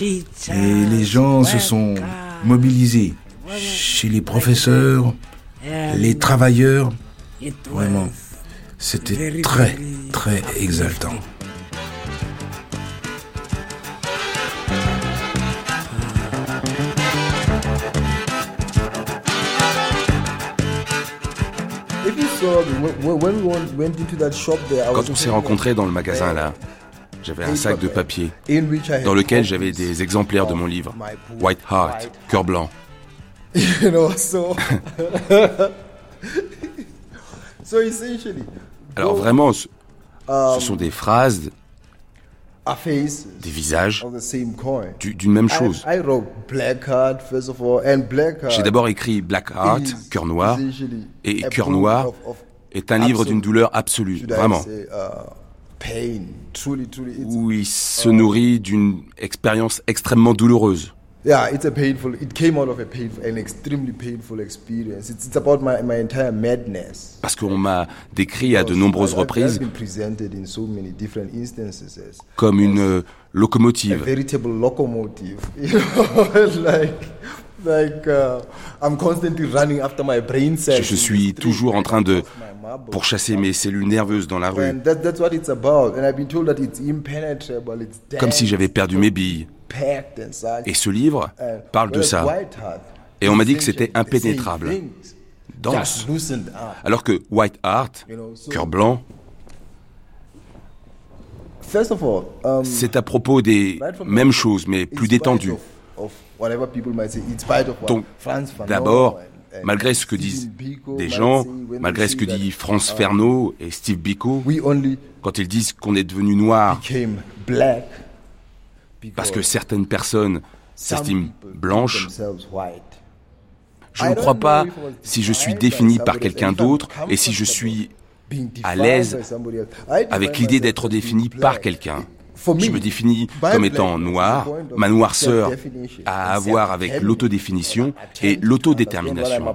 Et les gens se sont mobilisés chez les professeurs, les travailleurs. Vraiment, c'était très, très exaltant. Quand on s'est rencontrés dans le magasin là, J'avais un sac de papier dans lequel j'avais des exemplaires de mon livre, White Heart, cœur blanc. Alors vraiment, ce sont des phrases, des visages d'une même chose. J'ai d'abord écrit Black Heart, cœur noir, et cœur noir est un livre d'une douleur absolue, vraiment. Où il se nourrit d'une expérience extrêmement douloureuse. Yeah, it's a painful. It came out of a painful, an extremely painful experience. It's, it's about my, my entire madness. Parce qu'on m'a décrit à de nombreuses reprises comme une locomotive. Like, uh, I'm constantly running after my brain cells. Je suis toujours en train de pourchasser mes cellules nerveuses dans la rue. Comme si j'avais perdu mes billes. Et ce livre parle de ça. Et on m'a dit que c'était impénétrable, dense. Alors que White Heart, cœur blanc, um, c'est à propos des mêmes choses, mais plus détendues. Donc, d'abord, malgré ce que disent des gens, malgré ce que dit France Fernaud et Steve Biko, quand ils disent qu'on est devenu noir, parce que certaines personnes s'estiment blanches. Je ne crois pas si je suis défini par quelqu'un d'autre et si je suis à l'aise avec l'idée d'être défini par quelqu'un. Je me définis comme étant noir. Ma noirceur a à voir avec l'autodéfinition et l'autodétermination.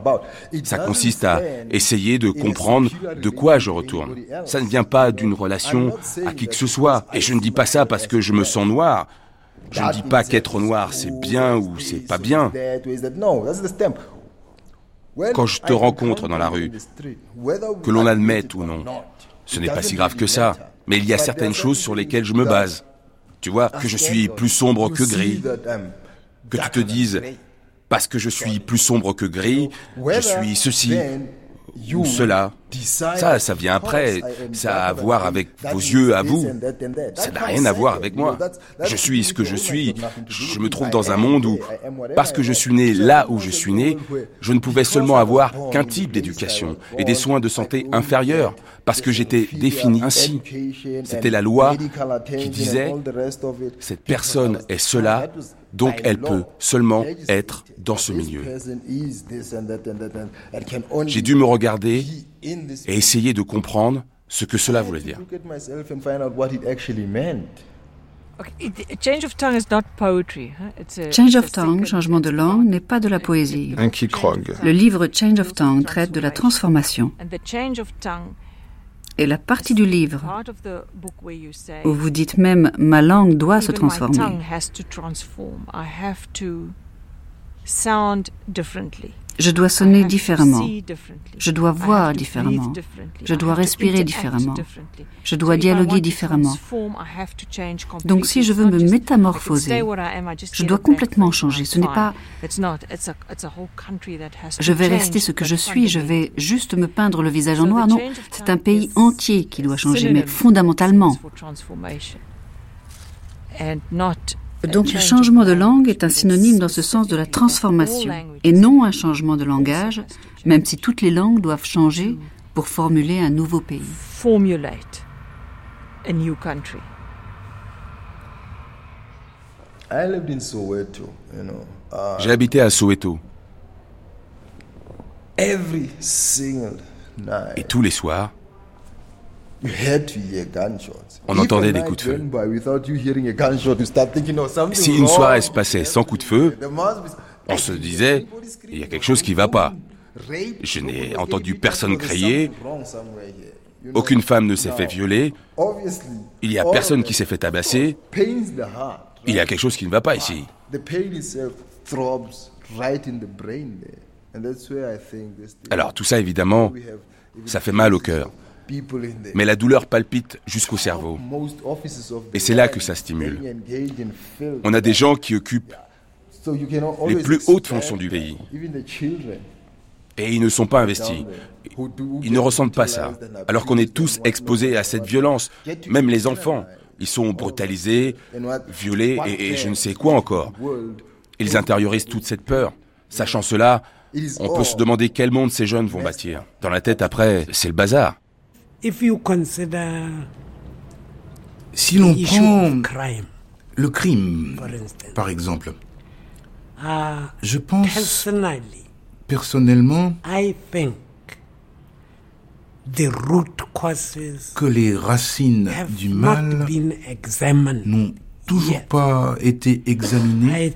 Ça consiste à essayer de comprendre de quoi je retourne. Ça ne vient pas d'une relation à qui que ce soit. Et je ne dis pas ça parce que je me sens noir. Je ne dis pas qu'être noir c'est bien ou c'est pas bien. Quand je te rencontre dans la rue, que l'on admette ou non, ce n'est pas si grave que ça. Mais il y a certaines choses sur lesquelles je me base. Tu vois, que je suis plus sombre que gris. Que tu te dises, parce que je suis plus sombre que gris, je suis ceci ou cela. Ça, ça vient après. Ça a à voir avec vos yeux à vous. Ça n'a rien à voir avec moi. Je suis ce que je suis. Je me trouve dans un monde où, parce que je suis né là où je suis né, je ne pouvais seulement avoir qu'un type d'éducation et des soins de santé inférieurs, parce que j'étais défini ainsi. C'était la loi qui disait, cette personne est cela, donc elle peut seulement être dans ce milieu. J'ai dû me regarder et essayer de comprendre ce que cela voulait dire. Change of tongue, changement de langue, n'est pas de la poésie. Le livre Change of tongue traite de la transformation. Et la partie du livre où vous dites même ma langue doit se transformer. Je dois sonner différemment. Je dois voir différemment. Je dois respirer différemment. Je dois dialoguer différemment. Donc si je veux me métamorphoser, je dois complètement changer. Ce n'est pas... Je vais rester ce que je suis, je vais juste me peindre le visage en noir. Non, c'est un pays entier qui doit changer, mais fondamentalement. Donc le changement de langue est un synonyme dans ce sens de la transformation et non un changement de langage, même si toutes les langues doivent changer pour formuler un nouveau pays. J'ai habité à Soweto. Et tous les soirs, on entendait des coups de feu. Si une soirée se passait sans coup de feu, on se disait, il y a quelque chose qui ne va pas. Je n'ai entendu personne crier, aucune femme ne s'est fait violer, il n'y a personne qui s'est fait tabasser, il y a quelque chose qui ne va pas ici. Alors tout ça, évidemment, ça fait mal au cœur. Mais la douleur palpite jusqu'au cerveau. Et c'est là que ça stimule. On a des gens qui occupent les plus hautes fonctions du pays. Et ils ne sont pas investis. Ils ne ressentent pas ça. Alors qu'on est tous exposés à cette violence, même les enfants. Ils sont brutalisés, violés et, je ne sais quoi encore. Ils intériorisent toute cette peur. Sachant cela, on peut se demander quel monde ces jeunes vont bâtir. Dans la tête, après, c'est le bazar. Si l'on prend le crime, par exemple, uh, je pense personnellement que les racines du mal n'ont toujours pas été examinées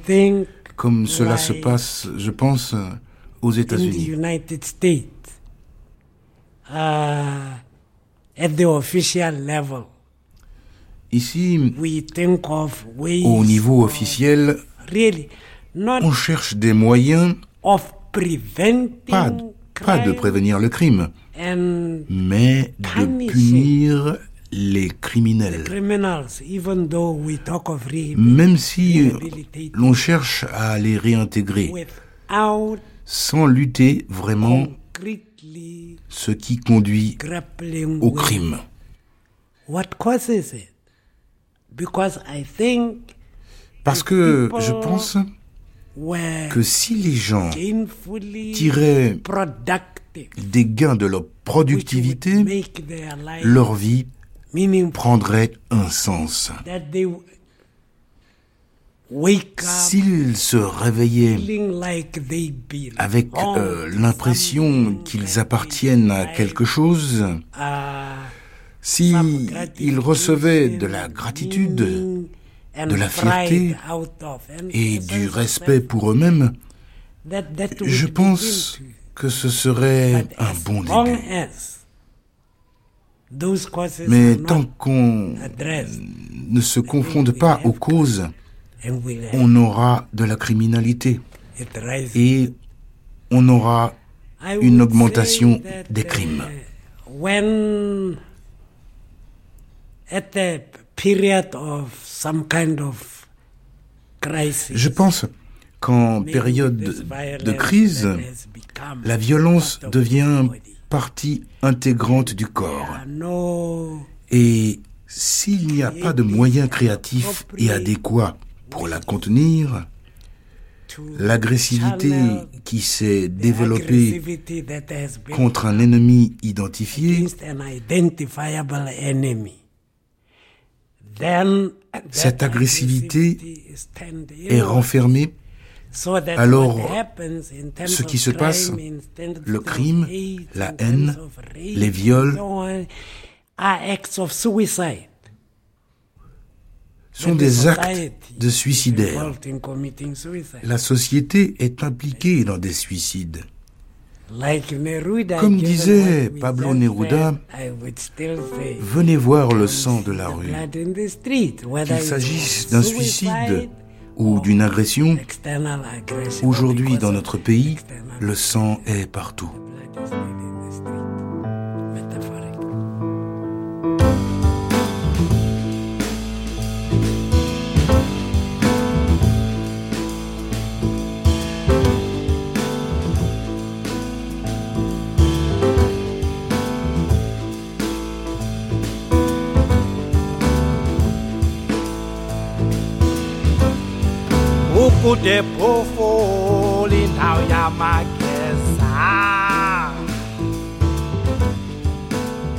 comme cela se passe, je pense, aux États-Unis. Ici, au niveau officiel, on cherche des moyens pas, pas de prévenir le crime, mais de punir les criminels. Même si l'on cherche à les réintégrer, sans lutter vraiment ce qui conduit au crime. Parce que je pense que si les gens tiraient des gains de leur productivité, leur vie prendrait un sens. S'ils se réveillaient avec euh, l'impression qu'ils appartiennent à quelque chose, uh, s'ils recevaient de la gratitude, de la fierté et du respect pour eux-mêmes, je pense que ce serait un bon début. Mais tant qu'on ne se confronte pas aux causes, on aura de la criminalité et on aura une augmentation des crimes. Je pense qu'en période de crise, la violence devient partie intégrante du corps. Et s'il n'y a pas de moyens créatifs et adéquats pour la contenir, l'agressivité qui s'est développée contre un ennemi identifié, cette agressivité est renfermée. alors, ce qui se passe, le crime, la haine, les viols, sont des actes de suicidaires. La société est impliquée dans des suicides. Comme disait Pablo Neruda, venez voir le sang de la rue. Qu'il s'agisse d'un suicide ou d'une agression, aujourd'hui dans notre pays, le sang est partout.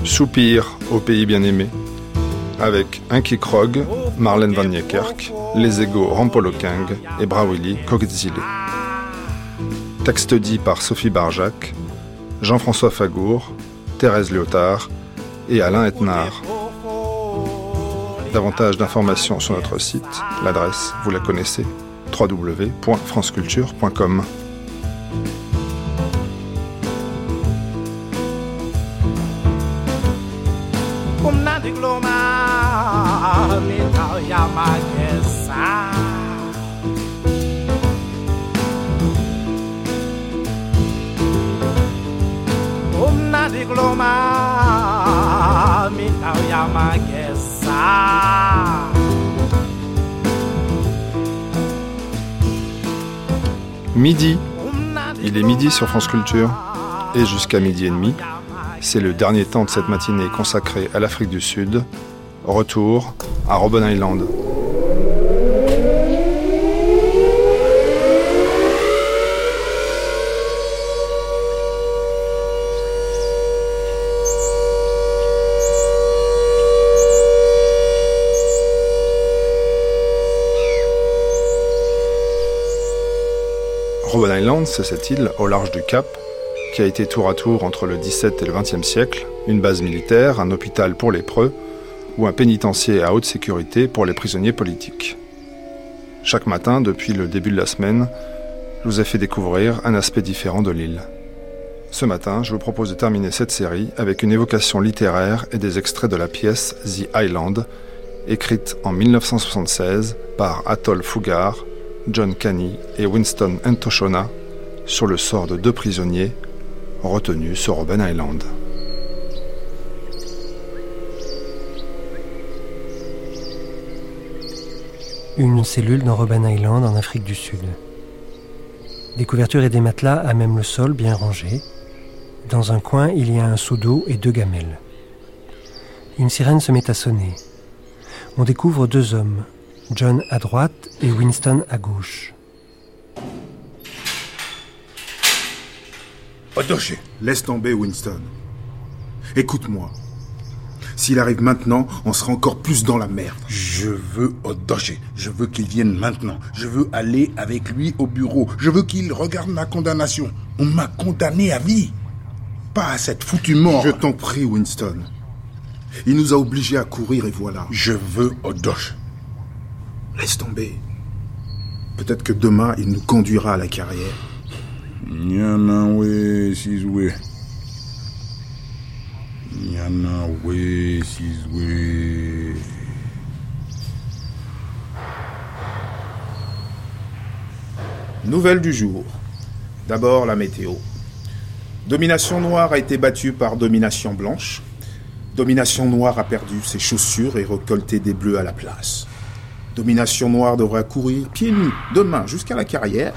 Soupir au pays bien-aimé avec Inky Krog, Marlène Van Niekerk, les égaux Rampolokeng et Brawili Kokzile. Texte dit par Sophie Barjac, Jean-François Fagour, Thérèse Lyotard et Alain Etnard. Davantage d'informations sur notre site, l'adresse, vous la connaissez, www.franceculture.com. Midi. Il est midi sur France Culture. Et jusqu'à midi et demi, c'est le dernier temps de cette matinée consacrée à l'Afrique du Sud. Retour à Robben Island. C'est cette île au large du Cap qui a été tour à tour entre le 17 et le 20e siècle une base militaire, un hôpital pour les preux ou un pénitencier à haute sécurité pour les prisonniers politiques. Chaque matin, depuis le début de la semaine, je vous ai fait découvrir un aspect différent de l'île. Ce matin, je vous propose de terminer cette série avec une évocation littéraire et des extraits de la pièce The Island, écrite en 1976 par Atoll Fugard, John Canny et Winston Entoshona sur le sort de deux prisonniers retenus sur Robben Island. Une cellule dans Robben Island en Afrique du Sud. Des couvertures et des matelas à même le sol bien rangés. Dans un coin, il y a un seau d'eau et deux gamelles. Une sirène se met à sonner. On découvre deux hommes, John à droite et Winston à gauche. Laisse tomber Winston. Écoute-moi. S'il arrive maintenant, on sera encore plus dans la merde. Je veux Odoche. Je veux qu'il vienne maintenant. Je veux aller avec lui au bureau. Je veux qu'il regarde ma condamnation. On m'a condamné à vie. Pas à cette foutue mort. Je t'en prie, Winston. Il nous a obligés à courir et voilà. Je veux Odoche. Laisse tomber. Peut-être que demain, il nous conduira à la carrière. Nouvelle du jour. D'abord la météo. Domination noire a été battue par domination blanche. Domination noire a perdu ses chaussures et récolté des bleus à la place. Domination noire devra courir pieds nus demain jusqu'à la carrière.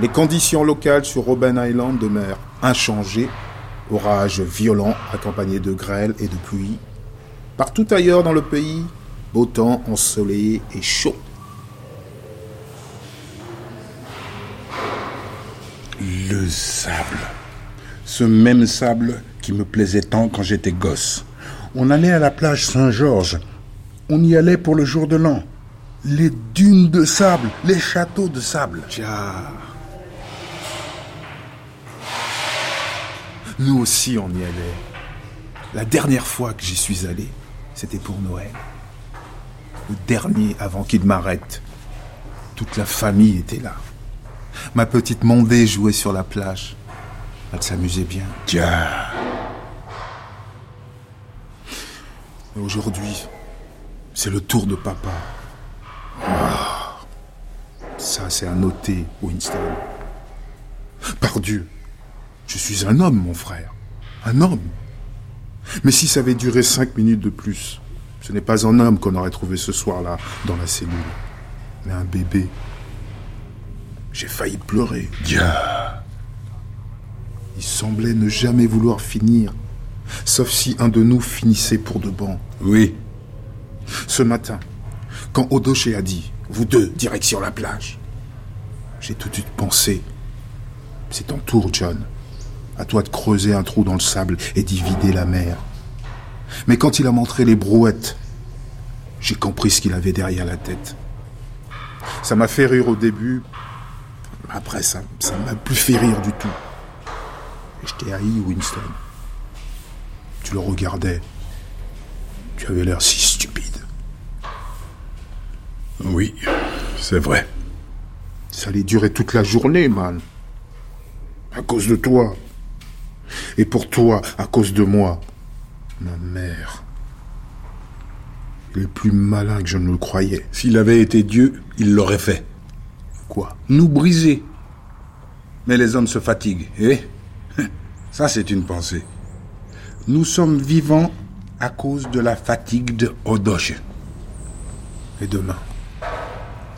Les conditions locales sur Robben Island demeurent inchangées. Orage violent accompagné de grêle et de pluie. Partout ailleurs dans le pays, beau temps ensoleillé et chaud. Le sable. Ce même sable qui me plaisait tant quand j'étais gosse. On allait à la plage Saint-Georges. On y allait pour le jour de l'an. Les dunes de sable, les châteaux de sable. Tiens. Nous aussi, on y allait. La dernière fois que j'y suis allé, c'était pour Noël. Le dernier avant qu'il m'arrête. Toute la famille était là. Ma petite Mondée jouait sur la plage. Elle s'amusait bien. Tiens. aujourd'hui, c'est le tour de papa. Ah. Ça, c'est à noter, Winston. Par Dieu, je suis un homme, mon frère. Un homme. Mais si ça avait duré cinq minutes de plus, ce n'est pas un homme qu'on aurait trouvé ce soir-là dans la cellule, mais un bébé. J'ai failli pleurer. Dieu. Il semblait ne jamais vouloir finir, sauf si un de nous finissait pour de bon. Oui. Ce matin, quand Odoche a dit Vous deux, direction la plage, j'ai tout de suite pensé C'est ton tour, John. À toi de creuser un trou dans le sable et d'y vider la mer. Mais quand il a montré les brouettes, j'ai compris ce qu'il avait derrière la tête. Ça m'a fait rire au début. Après, ça ça m'a plus fait rire du tout. Et je t'ai haï, Winston. Tu le regardais. Tu avais l'air si stupide. Oui, c'est vrai. Ça allait durer toute la journée, man. À cause de toi. Et pour toi, à cause de moi. Ma mère. Il est plus malin que je ne le croyais. S'il avait été Dieu, il l'aurait fait. Quoi? Nous briser. Mais les hommes se fatiguent, eh? Ça, c'est une pensée. Nous sommes vivants à cause de la fatigue de Odoche. Et demain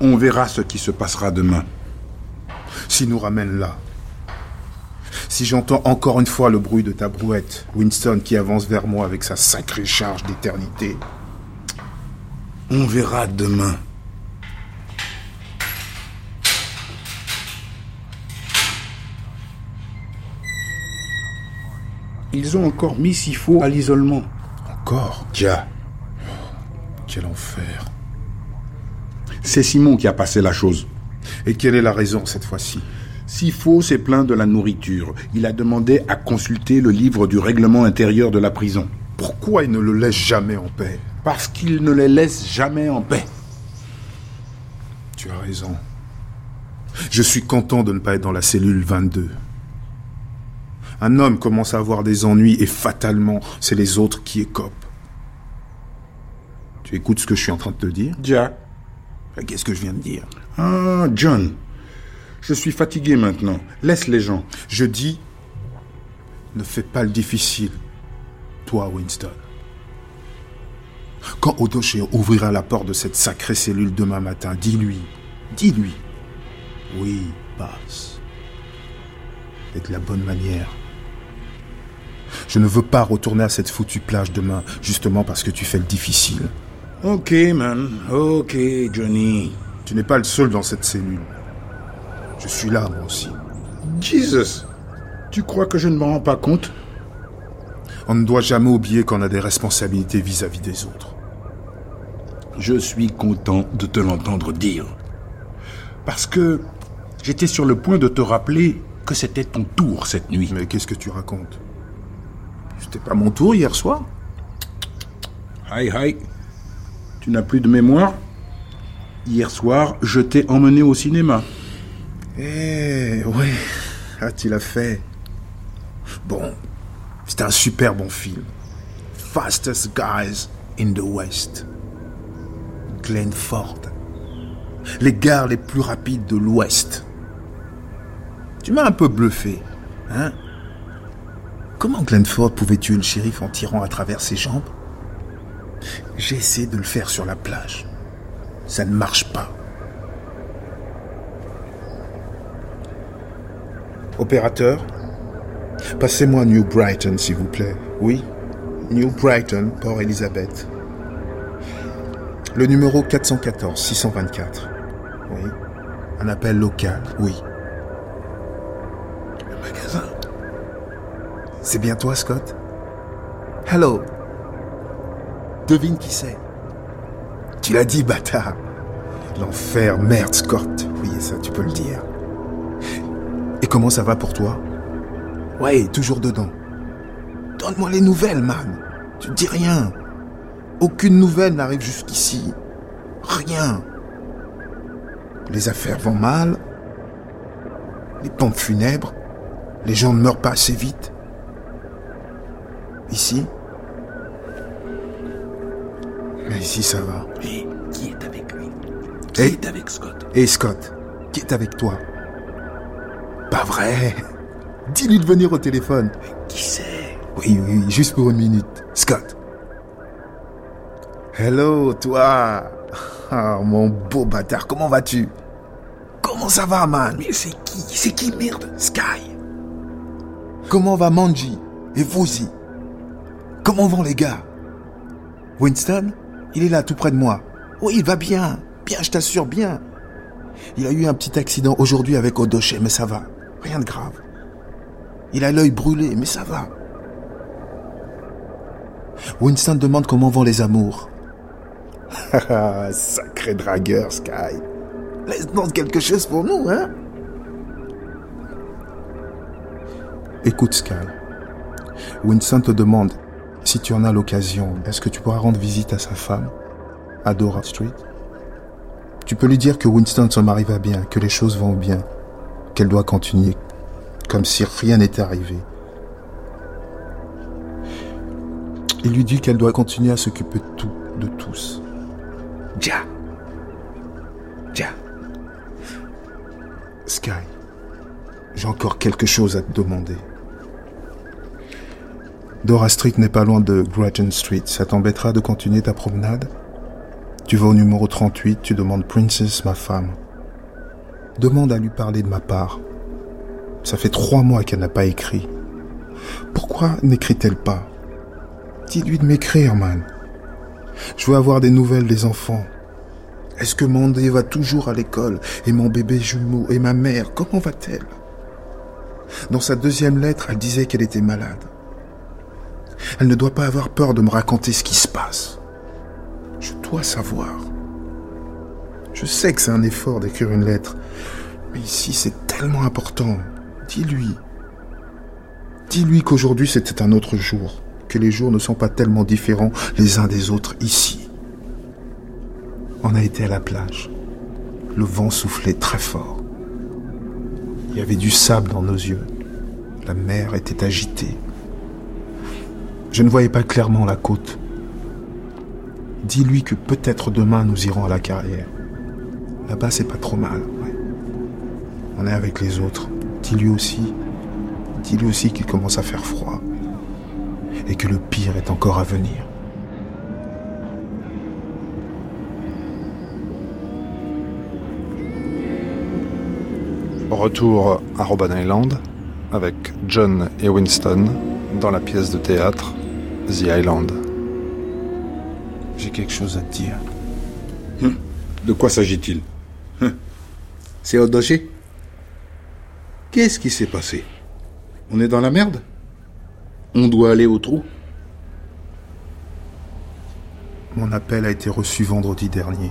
On verra ce qui se passera demain. S'il nous ramène là, si j'entends encore une fois le bruit de ta brouette, Winston qui avance vers moi avec sa sacrée charge d'éternité, On verra demain. Ils ont encore mis Sifo à l'isolement. Encore Tiens. Quel enfer. C'est Simon qui a passé la chose. Et quelle est la raison cette fois-ci? Sifo s'est plaint de la nourriture. Il a demandé à consulter le livre du règlement intérieur de la prison. Pourquoi il ne le laisse jamais en paix? Parce qu'il ne les laisse jamais en paix. Tu as raison. Je suis content de ne pas être dans la cellule 22. Un homme commence à avoir des ennuis et fatalement, c'est les autres qui écopent. Tu écoutes ce que je suis en train de te dire? Jack. Qu'est-ce que je viens de dire? Ah, John. Je suis fatigué maintenant. Laisse les gens. Je dis, ne fais pas le difficile, toi, Winston. Quand Odoche ouvrira la porte de cette sacrée cellule demain matin, dis-lui, dis-lui, oui, passe. Et de la bonne manière. Je ne veux pas retourner à cette foutue plage demain, justement parce que tu fais le difficile. Ok, man. Ok, Johnny. Tu n'es pas le seul dans cette cellule. Je suis là, moi aussi. Jesus. Tu crois que je ne m'en rends pas compte? On ne doit jamais oublier qu'on a des responsabilités vis-à-vis des autres. Je suis content de te l'entendre dire. Parce que j'étais sur le point de te rappeler que c'était ton tour cette nuit. Mais qu'est-ce que tu racontes? C'était pas mon tour hier soir Hi, hi. Tu n'as plus de mémoire? Hier soir, je t'ai emmené au cinéma. Eh, ouais. Ah, tu l'as fait. Bon, c'était un super bon film. Fastest Guys in the West. Glenn Ford. Les gars les plus rapides de l'Ouest. Tu m'as un peu bluffé, hein? Comment Glenn Ford pouvait tuer le shérif en tirant à travers ses jambes? J'ai essayé de le faire sur la plage. Ça ne marche pas. Opérateur, passez-moi New Brighton, s'il vous plaît. Oui, New Brighton, Port Elizabeth. Le numéro 414 624. Oui. Un appel local, oui. Le magasin. C'est bien toi, Scott? Hello, Devine qui c'est. Tu l'as dit, bâtard. L'enfer, merde, Scott. Oui, ça, tu peux le dire. Et comment ça va pour toi? Ouais, toujours dedans. Donne-moi les nouvelles, man. Tu dis rien. Aucune nouvelle n'arrive jusqu'ici. Rien. Les affaires vont mal. Les pompes funèbres. Les gens ne meurent pas assez vite. Ici, mais ici, ça va. Et qui est avec lui? Qui est avec Scott? Et Scott, qui est avec toi? Pas vrai? Dis-lui de venir au téléphone. qui c'est? Oui, oui, juste pour une minute. Scott. Hello, toi. Oh, mon beau bâtard, comment vas-tu? Comment ça va, man? Mais c'est qui? C'est qui, merde? Sky. Comment va Manji? Et Vuzi Comment vont les gars? Winston il est là, tout près de moi. Oui, il va bien. Bien, je t'assure, bien. Il a eu un petit accident aujourd'hui avec Odoche, mais ça va. Rien de grave. Il a l'œil brûlé, mais ça va. Winston demande comment vont les amours. Sacré dragueur, Sky. Laisse-nous quelque chose pour nous, hein Écoute, Sky. Winston te demande si tu en as l'occasion, est-ce que tu pourras rendre visite à sa femme, à Dora Street? Tu peux lui dire que Winston s'en arrive à bien, que les choses vont bien, qu'elle doit continuer, comme si rien n'était arrivé. Il lui dit qu'elle doit continuer à s'occuper de tout, de tous. Ja. Ja. Sky, j'ai encore quelque chose à te demander. Dora Street n'est pas loin de Grattan Street. Ça t'embêtera de continuer ta promenade? Tu vas au numéro 38, tu demandes Princess, ma femme. Demande à lui parler de ma part. Ça fait trois mois qu'elle n'a pas écrit. Pourquoi n'écrit-elle pas? Dis-lui de m'écrire, man. Je veux avoir des nouvelles des enfants. Est-ce que Mandé va toujours à l'école Et mon bébé jumeau Et ma mère, comment va-t-elle? Dans sa deuxième lettre, elle disait qu'elle était malade. Elle ne doit pas avoir peur de me raconter ce qui se passe. Je dois savoir. Je sais que c'est un effort d'écrire une lettre, ici c'est tellement important. Dis-lui. Dis-lui qu'aujourd'hui c'était un autre jour, que les jours ne sont pas tellement différents les uns des autres ici. On a été à la plage. Le vent soufflait très fort. Il y avait du sable dans nos yeux. La mer était agitée. Je ne voyais pas clairement la côte. Dis-lui que peut-être demain nous irons à la carrière. Là-bas, c'est pas trop mal. On est avec les autres. Dis-lui aussi. Dis-lui aussi qu'il commence à faire froid. Et que le pire est encore à venir. Retour à Robben Island avec John et Winston dans la pièce de théâtre The Island. J'ai quelque chose à te dire. Hum. De quoi s'agit-il? Hum. C'est Odoché Qu'est-ce qui s'est passé? On est dans la merde? On doit aller au trou? Mon appel a été reçu vendredi dernier.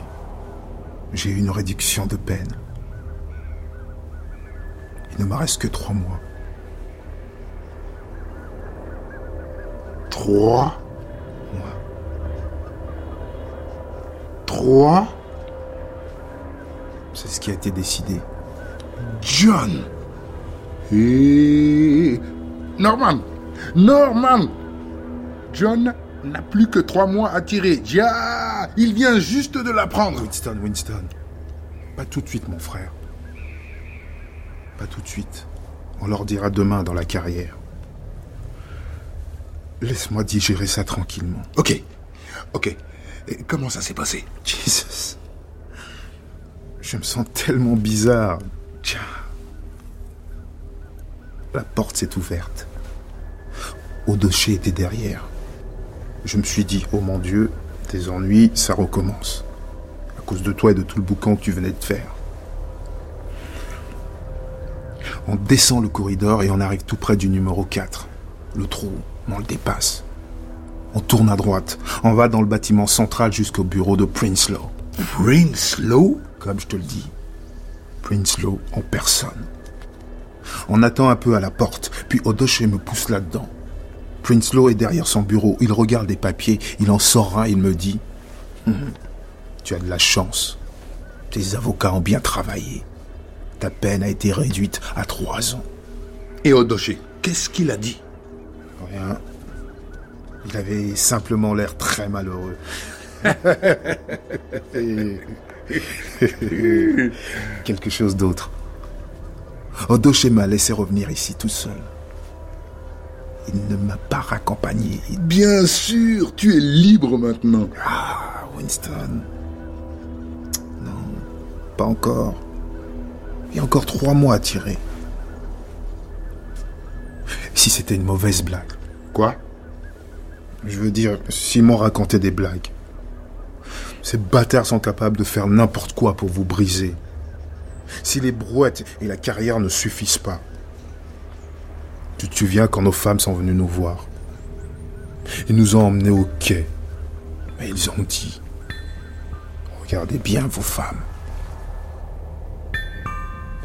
J'ai eu une réduction de peine. Il ne me reste que trois mois. Trois? Trois? C'est ce qui a été décidé. John Et... Norman Norman John n'a plus que trois mois à tirer. Ja Il vient juste de l'apprendre. Winston, Winston. Pas tout de suite, mon frère. Pas tout de suite. On leur dira demain dans la carrière. Laisse-moi digérer ça tranquillement. Ok. Ok. Et comment ça s'est passé? Jesus. Je me sens tellement bizarre. Tiens. La porte s'est ouverte. Odoché était derrière. Je me suis dit, oh mon Dieu, tes ennuis, ça recommence. À cause de toi et de tout le boucan que tu venais de faire. On descend le corridor et on arrive tout près du numéro 4. Le trou, on le dépasse. On tourne à droite. On va dans le bâtiment central jusqu'au bureau de Princelow. Princelow Comme je te le dis. Princelow en personne. On attend un peu à la porte, puis Odoché me pousse là-dedans. Princelow est derrière son bureau. Il regarde des papiers. Il en sort un. Il me dit hum, Tu as de la chance. Tes avocats ont bien travaillé. Ta peine a été réduite à trois ans. Et Odoché, qu'est-ce qu'il a dit? Rien. Il avait simplement l'air très malheureux. Quelque chose d'autre. Odoché m'a laissé revenir ici tout seul. Il ne m'a pas raccompagné. Bien sûr, tu es libre maintenant. Ah, Winston. Non, pas encore. Il y a encore trois mois à tirer. Si c'était une mauvaise blague. Quoi? Je veux dire, Simon racontait des blagues. Ces bâtards sont capables de faire n'importe quoi pour vous briser. Si les brouettes et la carrière ne suffisent pas, tu te souviens quand nos femmes sont venues nous voir Ils nous ont emmenés au quai. Mais ils ont dit, regardez bien vos femmes.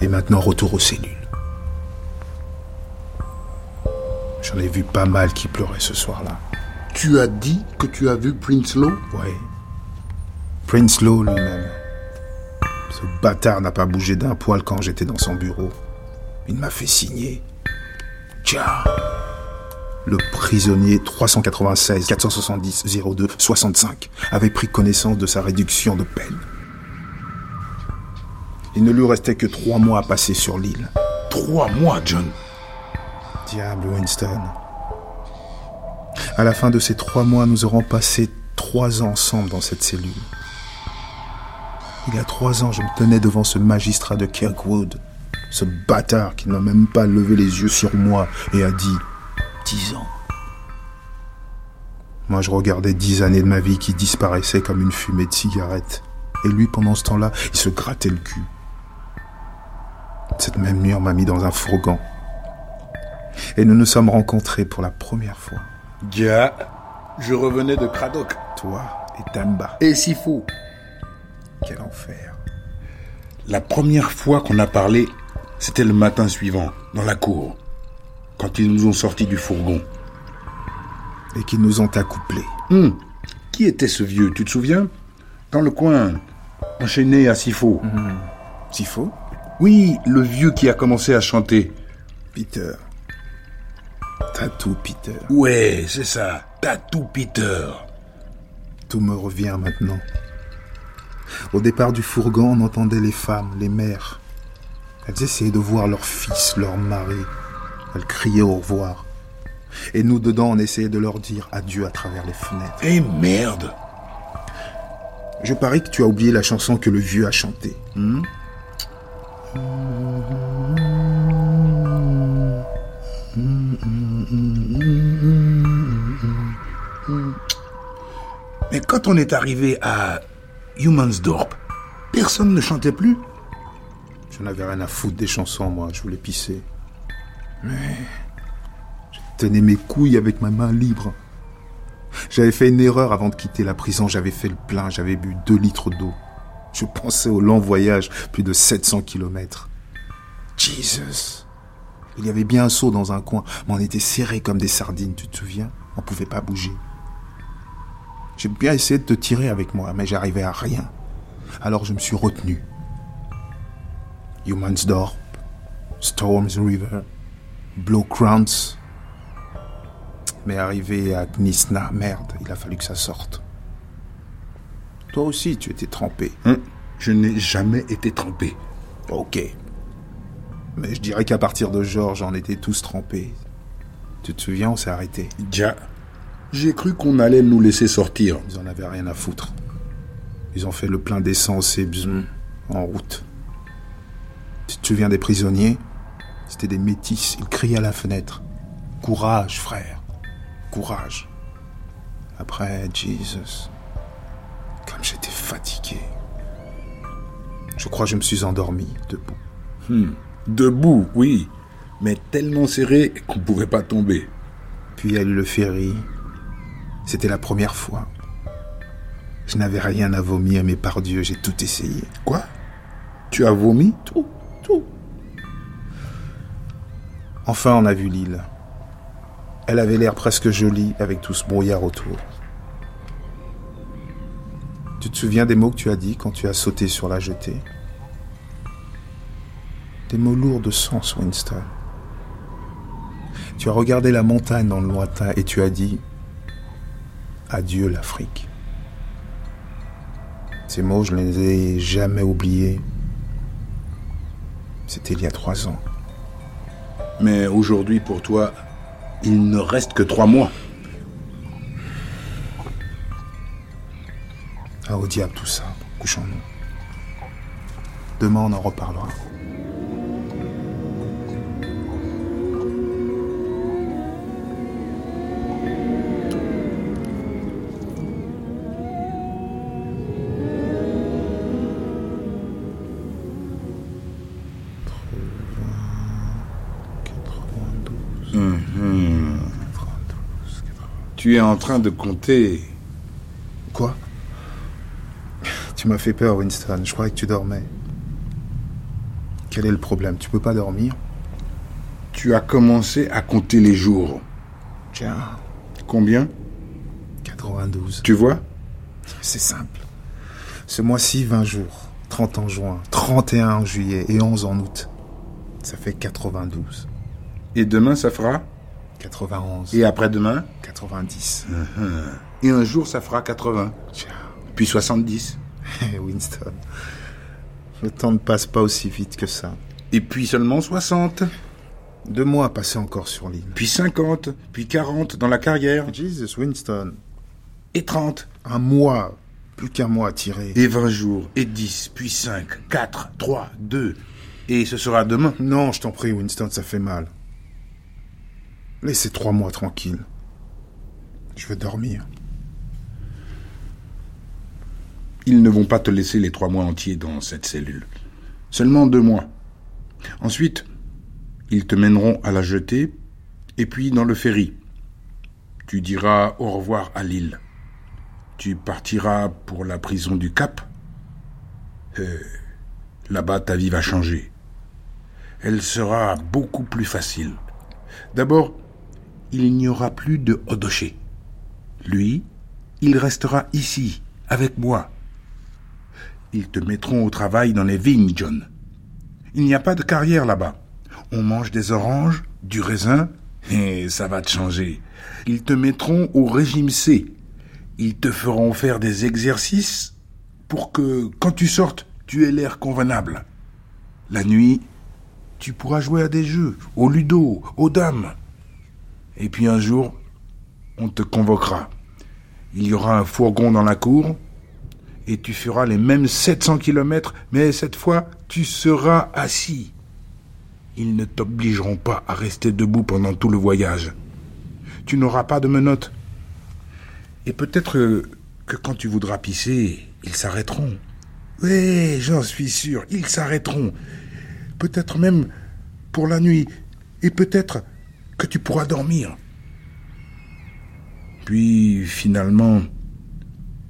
Et maintenant, retour aux cellules. J'en ai vu pas mal qui pleuraient ce soir-là. Tu as dit que tu as vu Prince Law Oui. Prince Law lui-même. Ce bâtard n'a pas bougé d'un poil quand j'étais dans son bureau. Il m'a fait signer. Tiens. Le prisonnier 396 470 02 65 avait pris connaissance de sa réduction de peine. Il ne lui restait que trois mois à passer sur l'île. Trois mois, John Diable Winston. À la fin de ces trois mois, nous aurons passé trois ans ensemble dans cette cellule. Il y a trois ans, je me tenais devant ce magistrat de Kirkwood, ce bâtard qui n'a même pas levé les yeux sur moi et a dit dix ans. Moi, je regardais dix années de ma vie qui disparaissaient comme une fumée de cigarette. Et lui, pendant ce temps-là, il se grattait le cul. Cette même nuit, on m'a mis dans un fourgon. Et nous nous sommes rencontrés pour la première fois. Dia, je revenais de Cradoc. Toi et Tamba. Et Sifo. Quel enfer. La première fois qu'on a parlé, c'était le matin suivant, dans la cour, quand ils nous ont sortis du fourgon. Et qu'ils nous ont accouplés. Hum. Qui était ce vieux, tu te souviens? Dans le coin, enchaîné à Sifo. Sifo? Oui, le vieux qui a commencé à chanter. Peter. Tatou Peter. Ouais, c'est ça. Tatou Peter. Tout me revient maintenant. Au départ du fourgon, on entendait les femmes, les mères. Elles essayaient de voir leur fils, leur mari. Elles criaient au revoir. Et nous, dedans, on essayait de leur dire adieu à travers les fenêtres. Eh merde Je parie que tu as oublié la chanson que le vieux a chantée. Hmm? Mais quand on est arrivé à Humansdorp, personne ne chantait plus. Je n'avais rien à foutre des chansons, moi. Je voulais pisser. Mais je tenais mes couilles avec ma main libre. J'avais fait une erreur avant de quitter la prison. J'avais fait le plein. J'avais bu deux litres d'eau. Je pensais au long voyage, plus de 700 kilomètres. Jesus. Il y avait bien un seau dans un coin, mais on était serrés comme des sardines, tu te souviens? On pouvait pas bouger. J'ai bien essayé de te tirer avec moi, mais j'arrivais à rien. Alors je me suis retenu. Humansdorp, Storms River, Blow Crowns. Mais arrivé à Gnisna, merde, il a fallu que ça sorte. Toi aussi, tu étais trempé. Hein? Je n'ai jamais été trempé. Ok. Mais je dirais qu'à partir de Georges, on était tous trempés. Tu te souviens, on s'est arrêté. Déjà, j'ai cru qu'on allait nous laisser sortir. Ils en avaient rien à foutre. Ils ont fait le plein d'essence et bzm, en route. Tu te souviens des prisonniers? C'était des métis. Ils criaient à la fenêtre. Courage, frère. Courage. Après, Jesus. Comme j'étais fatigué. Je crois que je me suis endormi, debout. Hmm. Debout, oui. Mais tellement serré qu'on ne pouvait pas tomber. Puis eu le ferry. C'était la première fois. Je n'avais rien à vomir, mais par Dieu, j'ai tout essayé. Quoi? Tu as vomi? Tout, tout. Enfin, on a vu l'île. Elle avait l'air presque jolie avec tout ce brouillard autour. Tu te souviens des mots que tu as dit quand tu as sauté sur la jetée? Des mots lourds de sens, Winston. Tu as regardé la montagne dans le lointain et tu as dit Adieu l'Afrique. Ces mots, je ne les ai jamais oubliés. C'était il y a trois ans. Mais aujourd'hui, pour toi, il ne reste que trois mois. Ah, au diable tout ça. Couchons-nous. Demain, on en reparlera. Tu es en train de compter. Quoi? Tu m'as fait peur, Winston. Je croyais que tu dormais. Quel est le problème? Tu peux pas dormir? Tu as commencé à compter les jours. Tiens. Combien? 92. Tu vois? C'est simple. Ce mois-ci, 20 jours. 30 en juin, 31 en juillet et 11 en août. Ça fait 92. Et demain, ça fera? 91. Et après-demain 90. Uh-huh. Et un jour, ça fera 80. Puis 70. Winston, le temps ne passe pas aussi vite que ça. Et puis seulement 60. Deux mois passés encore sur l'île. Puis 50, puis 40 dans la carrière. Jesus, Winston. Et 30. Un mois, plus qu'un mois à tirer. Et 20 jours, et 10, puis 5, 4, 3, 2. Et ce sera demain. Non, je t'en prie, Winston, ça fait mal. Laissez trois mois tranquilles. Je veux dormir. Ils ne vont pas te laisser les trois mois entiers dans cette cellule. Seulement deux mois. Ensuite, ils te mèneront à la jetée et puis dans le ferry. Tu diras au revoir à l'île. Tu partiras pour la prison du Cap. Euh, là-bas, ta vie va changer. Elle sera beaucoup plus facile. D'abord, il n'y aura plus de Odoché. Lui, il restera ici, avec moi. Ils te mettront au travail dans les vignes, John. Il n'y a pas de carrière là-bas. On mange des oranges, du raisin, et ça va te changer. Ils te mettront au régime C. Ils te feront faire des exercices pour que, quand tu sortes, tu aies l'air convenable. La nuit, tu pourras jouer à des jeux, au ludo, aux dames. Et puis un jour, on te convoquera. Il y aura un fourgon dans la cour, et tu feras les mêmes 700 kilomètres, mais cette fois, tu seras assis. Ils ne t'obligeront pas à rester debout pendant tout le voyage. Tu n'auras pas de menottes. Et peut-être que quand tu voudras pisser, ils s'arrêteront. Oui, j'en suis sûr, ils s'arrêteront. Peut-être même pour la nuit. Et peut-être que tu pourras dormir. Puis, finalement,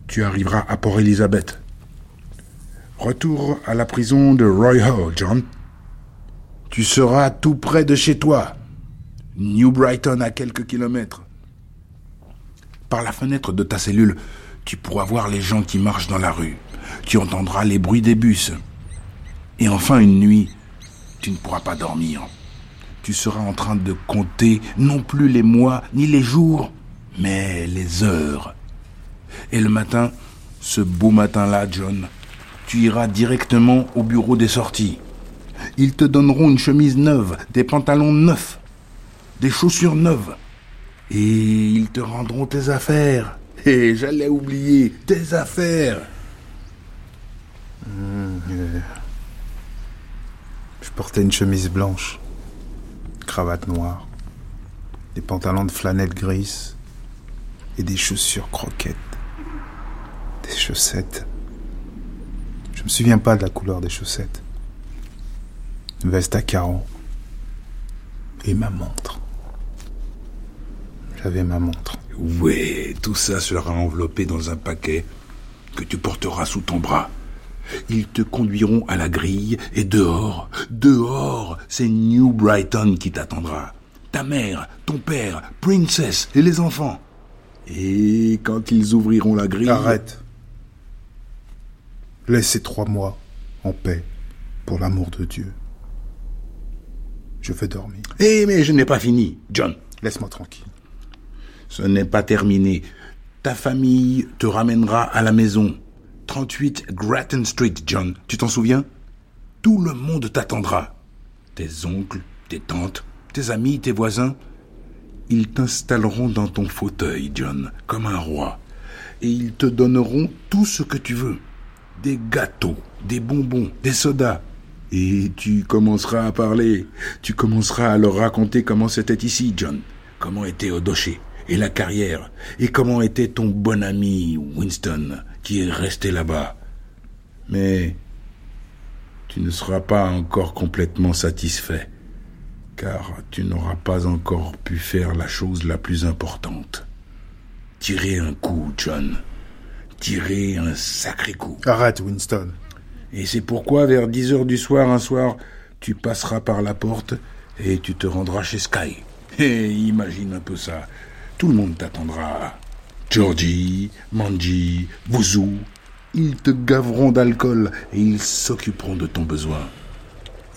tu arriveras à Port Elizabeth. Retour à la prison de Roy Hall, John. Tu seras tout près de chez toi. New Brighton à quelques kilomètres. Par la fenêtre de ta cellule, tu pourras voir les gens qui marchent dans la rue. Tu entendras les bruits des bus. Et enfin, une nuit, tu ne pourras pas dormir. Tu seras en train de compter non plus les mois ni les jours, mais les heures. Et le matin, ce beau matin-là, John, tu iras directement au bureau des sorties. Ils te donneront une chemise neuve, des pantalons neufs, des chaussures neuves. Et ils te rendront tes affaires. Et j'allais oublier, tes affaires. Mmh, je portais une chemise blanche, cravate noire, des pantalons de flanelle grise et des chaussures croquettes des chaussettes. Je me souviens pas de la couleur des chaussettes. veste à carreaux. Et ma montre. J'avais ma montre. Oui, tout ça sera enveloppé dans un paquet que tu porteras sous ton bras. Ils te conduiront à la grille et dehors, dehors, c'est New Brighton qui t'attendra. Ta mère, ton père, Princess et les enfants. Et quand ils ouvriront la grille... Arrête. Laissez trois mois en paix, pour l'amour de Dieu. Je veux dormir. Eh, mais je n'ai pas fini, John. Laisse-moi tranquille. Ce n'est pas terminé. Ta famille te ramènera à la maison. 38 Grattan Street, John. Tu t'en souviens? Tout le monde t'attendra. Tes oncles, tes tantes, tes amis, tes voisins. Ils t'installeront dans ton fauteuil, John, comme un roi. Et ils te donneront tout ce que tu veux des gâteaux, des bonbons, des sodas. Et tu commenceras à parler. Tu commenceras à leur raconter comment c'était ici, John. Comment était Odoché et la carrière. Et comment était ton bon ami Winston qui est resté là-bas. Mais tu ne seras pas encore complètement satisfait. Car tu n'auras pas encore pu faire la chose la plus importante. Tirer un coup, John tirer un sacré coup. Arrête, Winston. Et c'est pourquoi, vers 10 heures du soir, un soir, tu passeras par la porte et tu te rendras chez Sky. Et imagine un peu ça. Tout le monde t'attendra. Georgie, Manji, Bouzou. Ils te gaveront d'alcool et ils s'occuperont de ton besoin.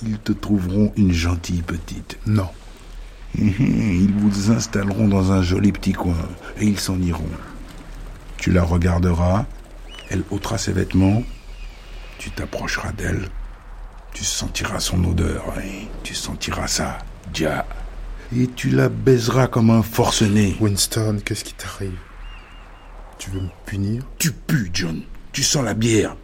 Ils te trouveront une gentille petite. Non. Ils vous installeront dans un joli petit coin et ils s'en iront. Tu la regarderas, elle ôtera ses vêtements, tu t'approcheras d'elle, tu sentiras son odeur, et tu sentiras ça, dia, et tu la baiseras comme un forcené. Winston, qu'est-ce qui t'arrive? Tu veux me punir? Tu pues, John. Tu sens la bière,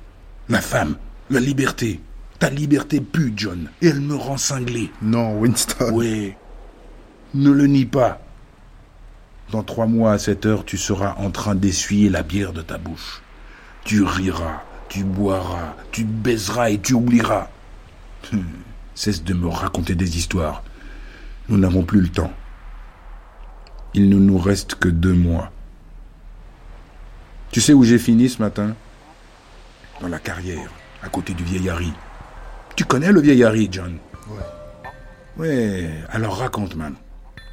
la femme, la liberté. Ta liberté pue, John, et elle me rend cinglé. Non, Winston. Oui. Ne le nie pas. Dans trois mois à cette heure, tu seras en train d'essuyer la bière de ta bouche. Tu riras, tu boiras, tu baiseras et tu oublieras. Hum, cesse de me raconter des histoires. Nous n'avons plus le temps. Il ne nous reste que deux mois. Tu sais où j'ai fini ce matin? Dans la carrière, à côté du vieil Harry. Tu connais le vieil Harry, John? Ouais. Ouais, alors raconte, man.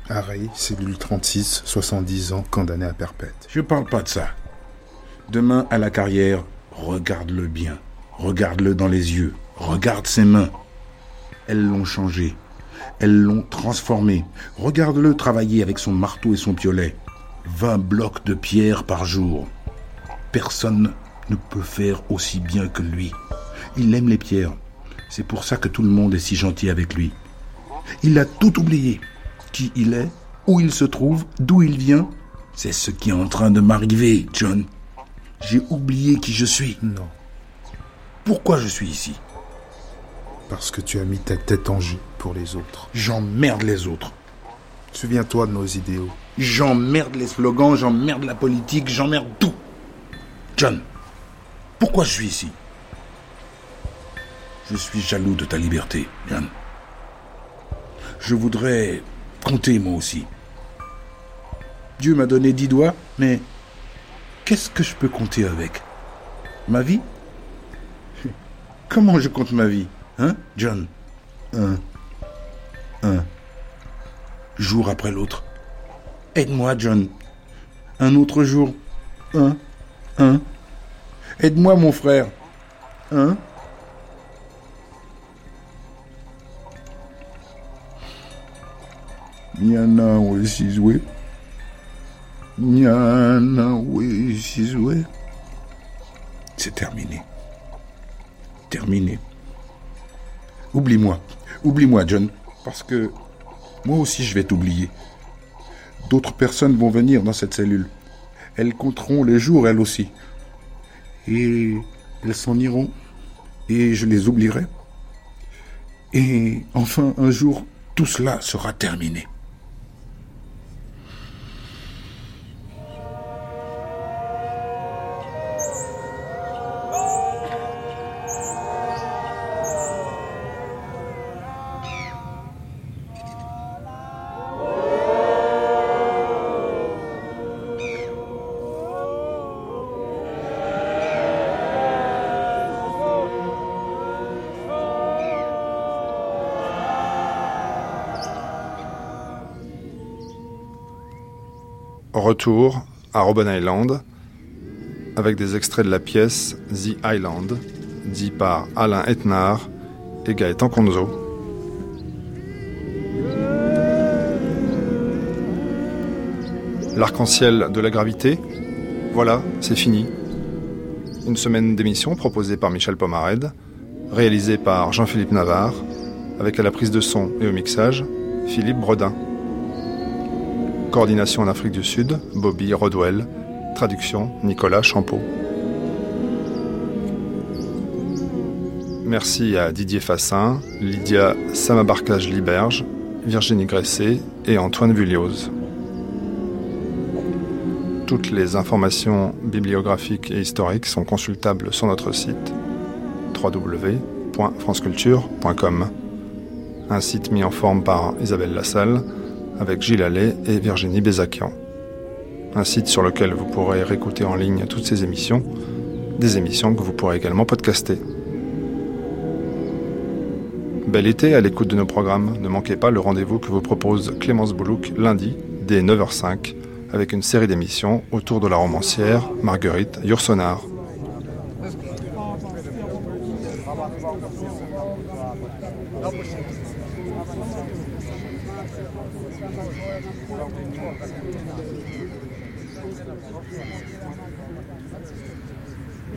Harry, cellule 36, 70 ans, condamné à perpète. Je parle pas de ça. Demain, à la carrière, regarde-le bien. Regarde-le dans les yeux. Regarde ses mains. Elles l'ont changé. Elles l'ont transformé. Regarde-le travailler avec son marteau et son piolet. 20 blocs de pierre par jour. Personne ne peut faire aussi bien que lui. Il aime les pierres. C'est pour ça que tout le monde est si gentil avec lui. Il a tout oublié. Qui il est, où il se trouve, d'où il vient. C'est ce qui est en train de m'arriver, John. J'ai oublié qui je suis. Non. Pourquoi je suis ici? Parce que tu as mis ta tête en jeu pour les autres. J'emmerde les autres. Souviens-toi de nos idéaux. J'emmerde les slogans, j'emmerde la politique, j'emmerde tout. John, pourquoi je suis ici? Je suis jaloux de ta liberté, John. Je voudrais compter moi aussi. Dieu m'a donné dix doigts, mais qu'est-ce que je peux compter avec? Ma vie? Comment je compte ma vie Hein, John? Un. Un. Jour après l'autre. Aide-moi, John. Un autre jour. Un. Un. Aide-moi, mon frère. Un. Nyana Wesizwe. Nyana Wesizwe. C'est terminé. Terminé. Oublie-moi. Oublie-moi, John. Parce que moi aussi je vais t'oublier. D'autres personnes vont venir dans cette cellule. Elles compteront les jours, elles aussi. Et elles s'en iront. Et je les oublierai. Et enfin, un jour, tout cela sera terminé. Retour à Robben Island avec des extraits de la pièce The Island, dit par Alain Etnard et Gaëtan Conzo. L'arc-en-ciel de la gravité, voilà, c'est fini. Une semaine d'émission proposée par Michel Pomared, réalisée par Jean-Philippe Navarre, avec à la prise de son et au mixage Philippe Bredin. Coordination en Afrique du Sud, Bobby Rodwell. Traduction, Nicolas Champeau. Merci à Didier Fassin, Lydia Samabarcage-Liberge, Virginie Gressé et Antoine Vullioz. Toutes les informations bibliographiques et historiques sont consultables sur notre site www.franceculture.com. Un site mis en forme par Isabelle Lassalle avec Gilles Allais et Virginie Bézakian. Un site sur lequel vous pourrez réécouter en ligne toutes ces émissions, des émissions que vous pourrez également podcaster. Bel été à l'écoute de nos programmes. Ne manquez pas le rendez-vous que vous propose Clémence Boulouk lundi dès 9h05 avec une série d'émissions autour de la romancière Marguerite Yourcenar.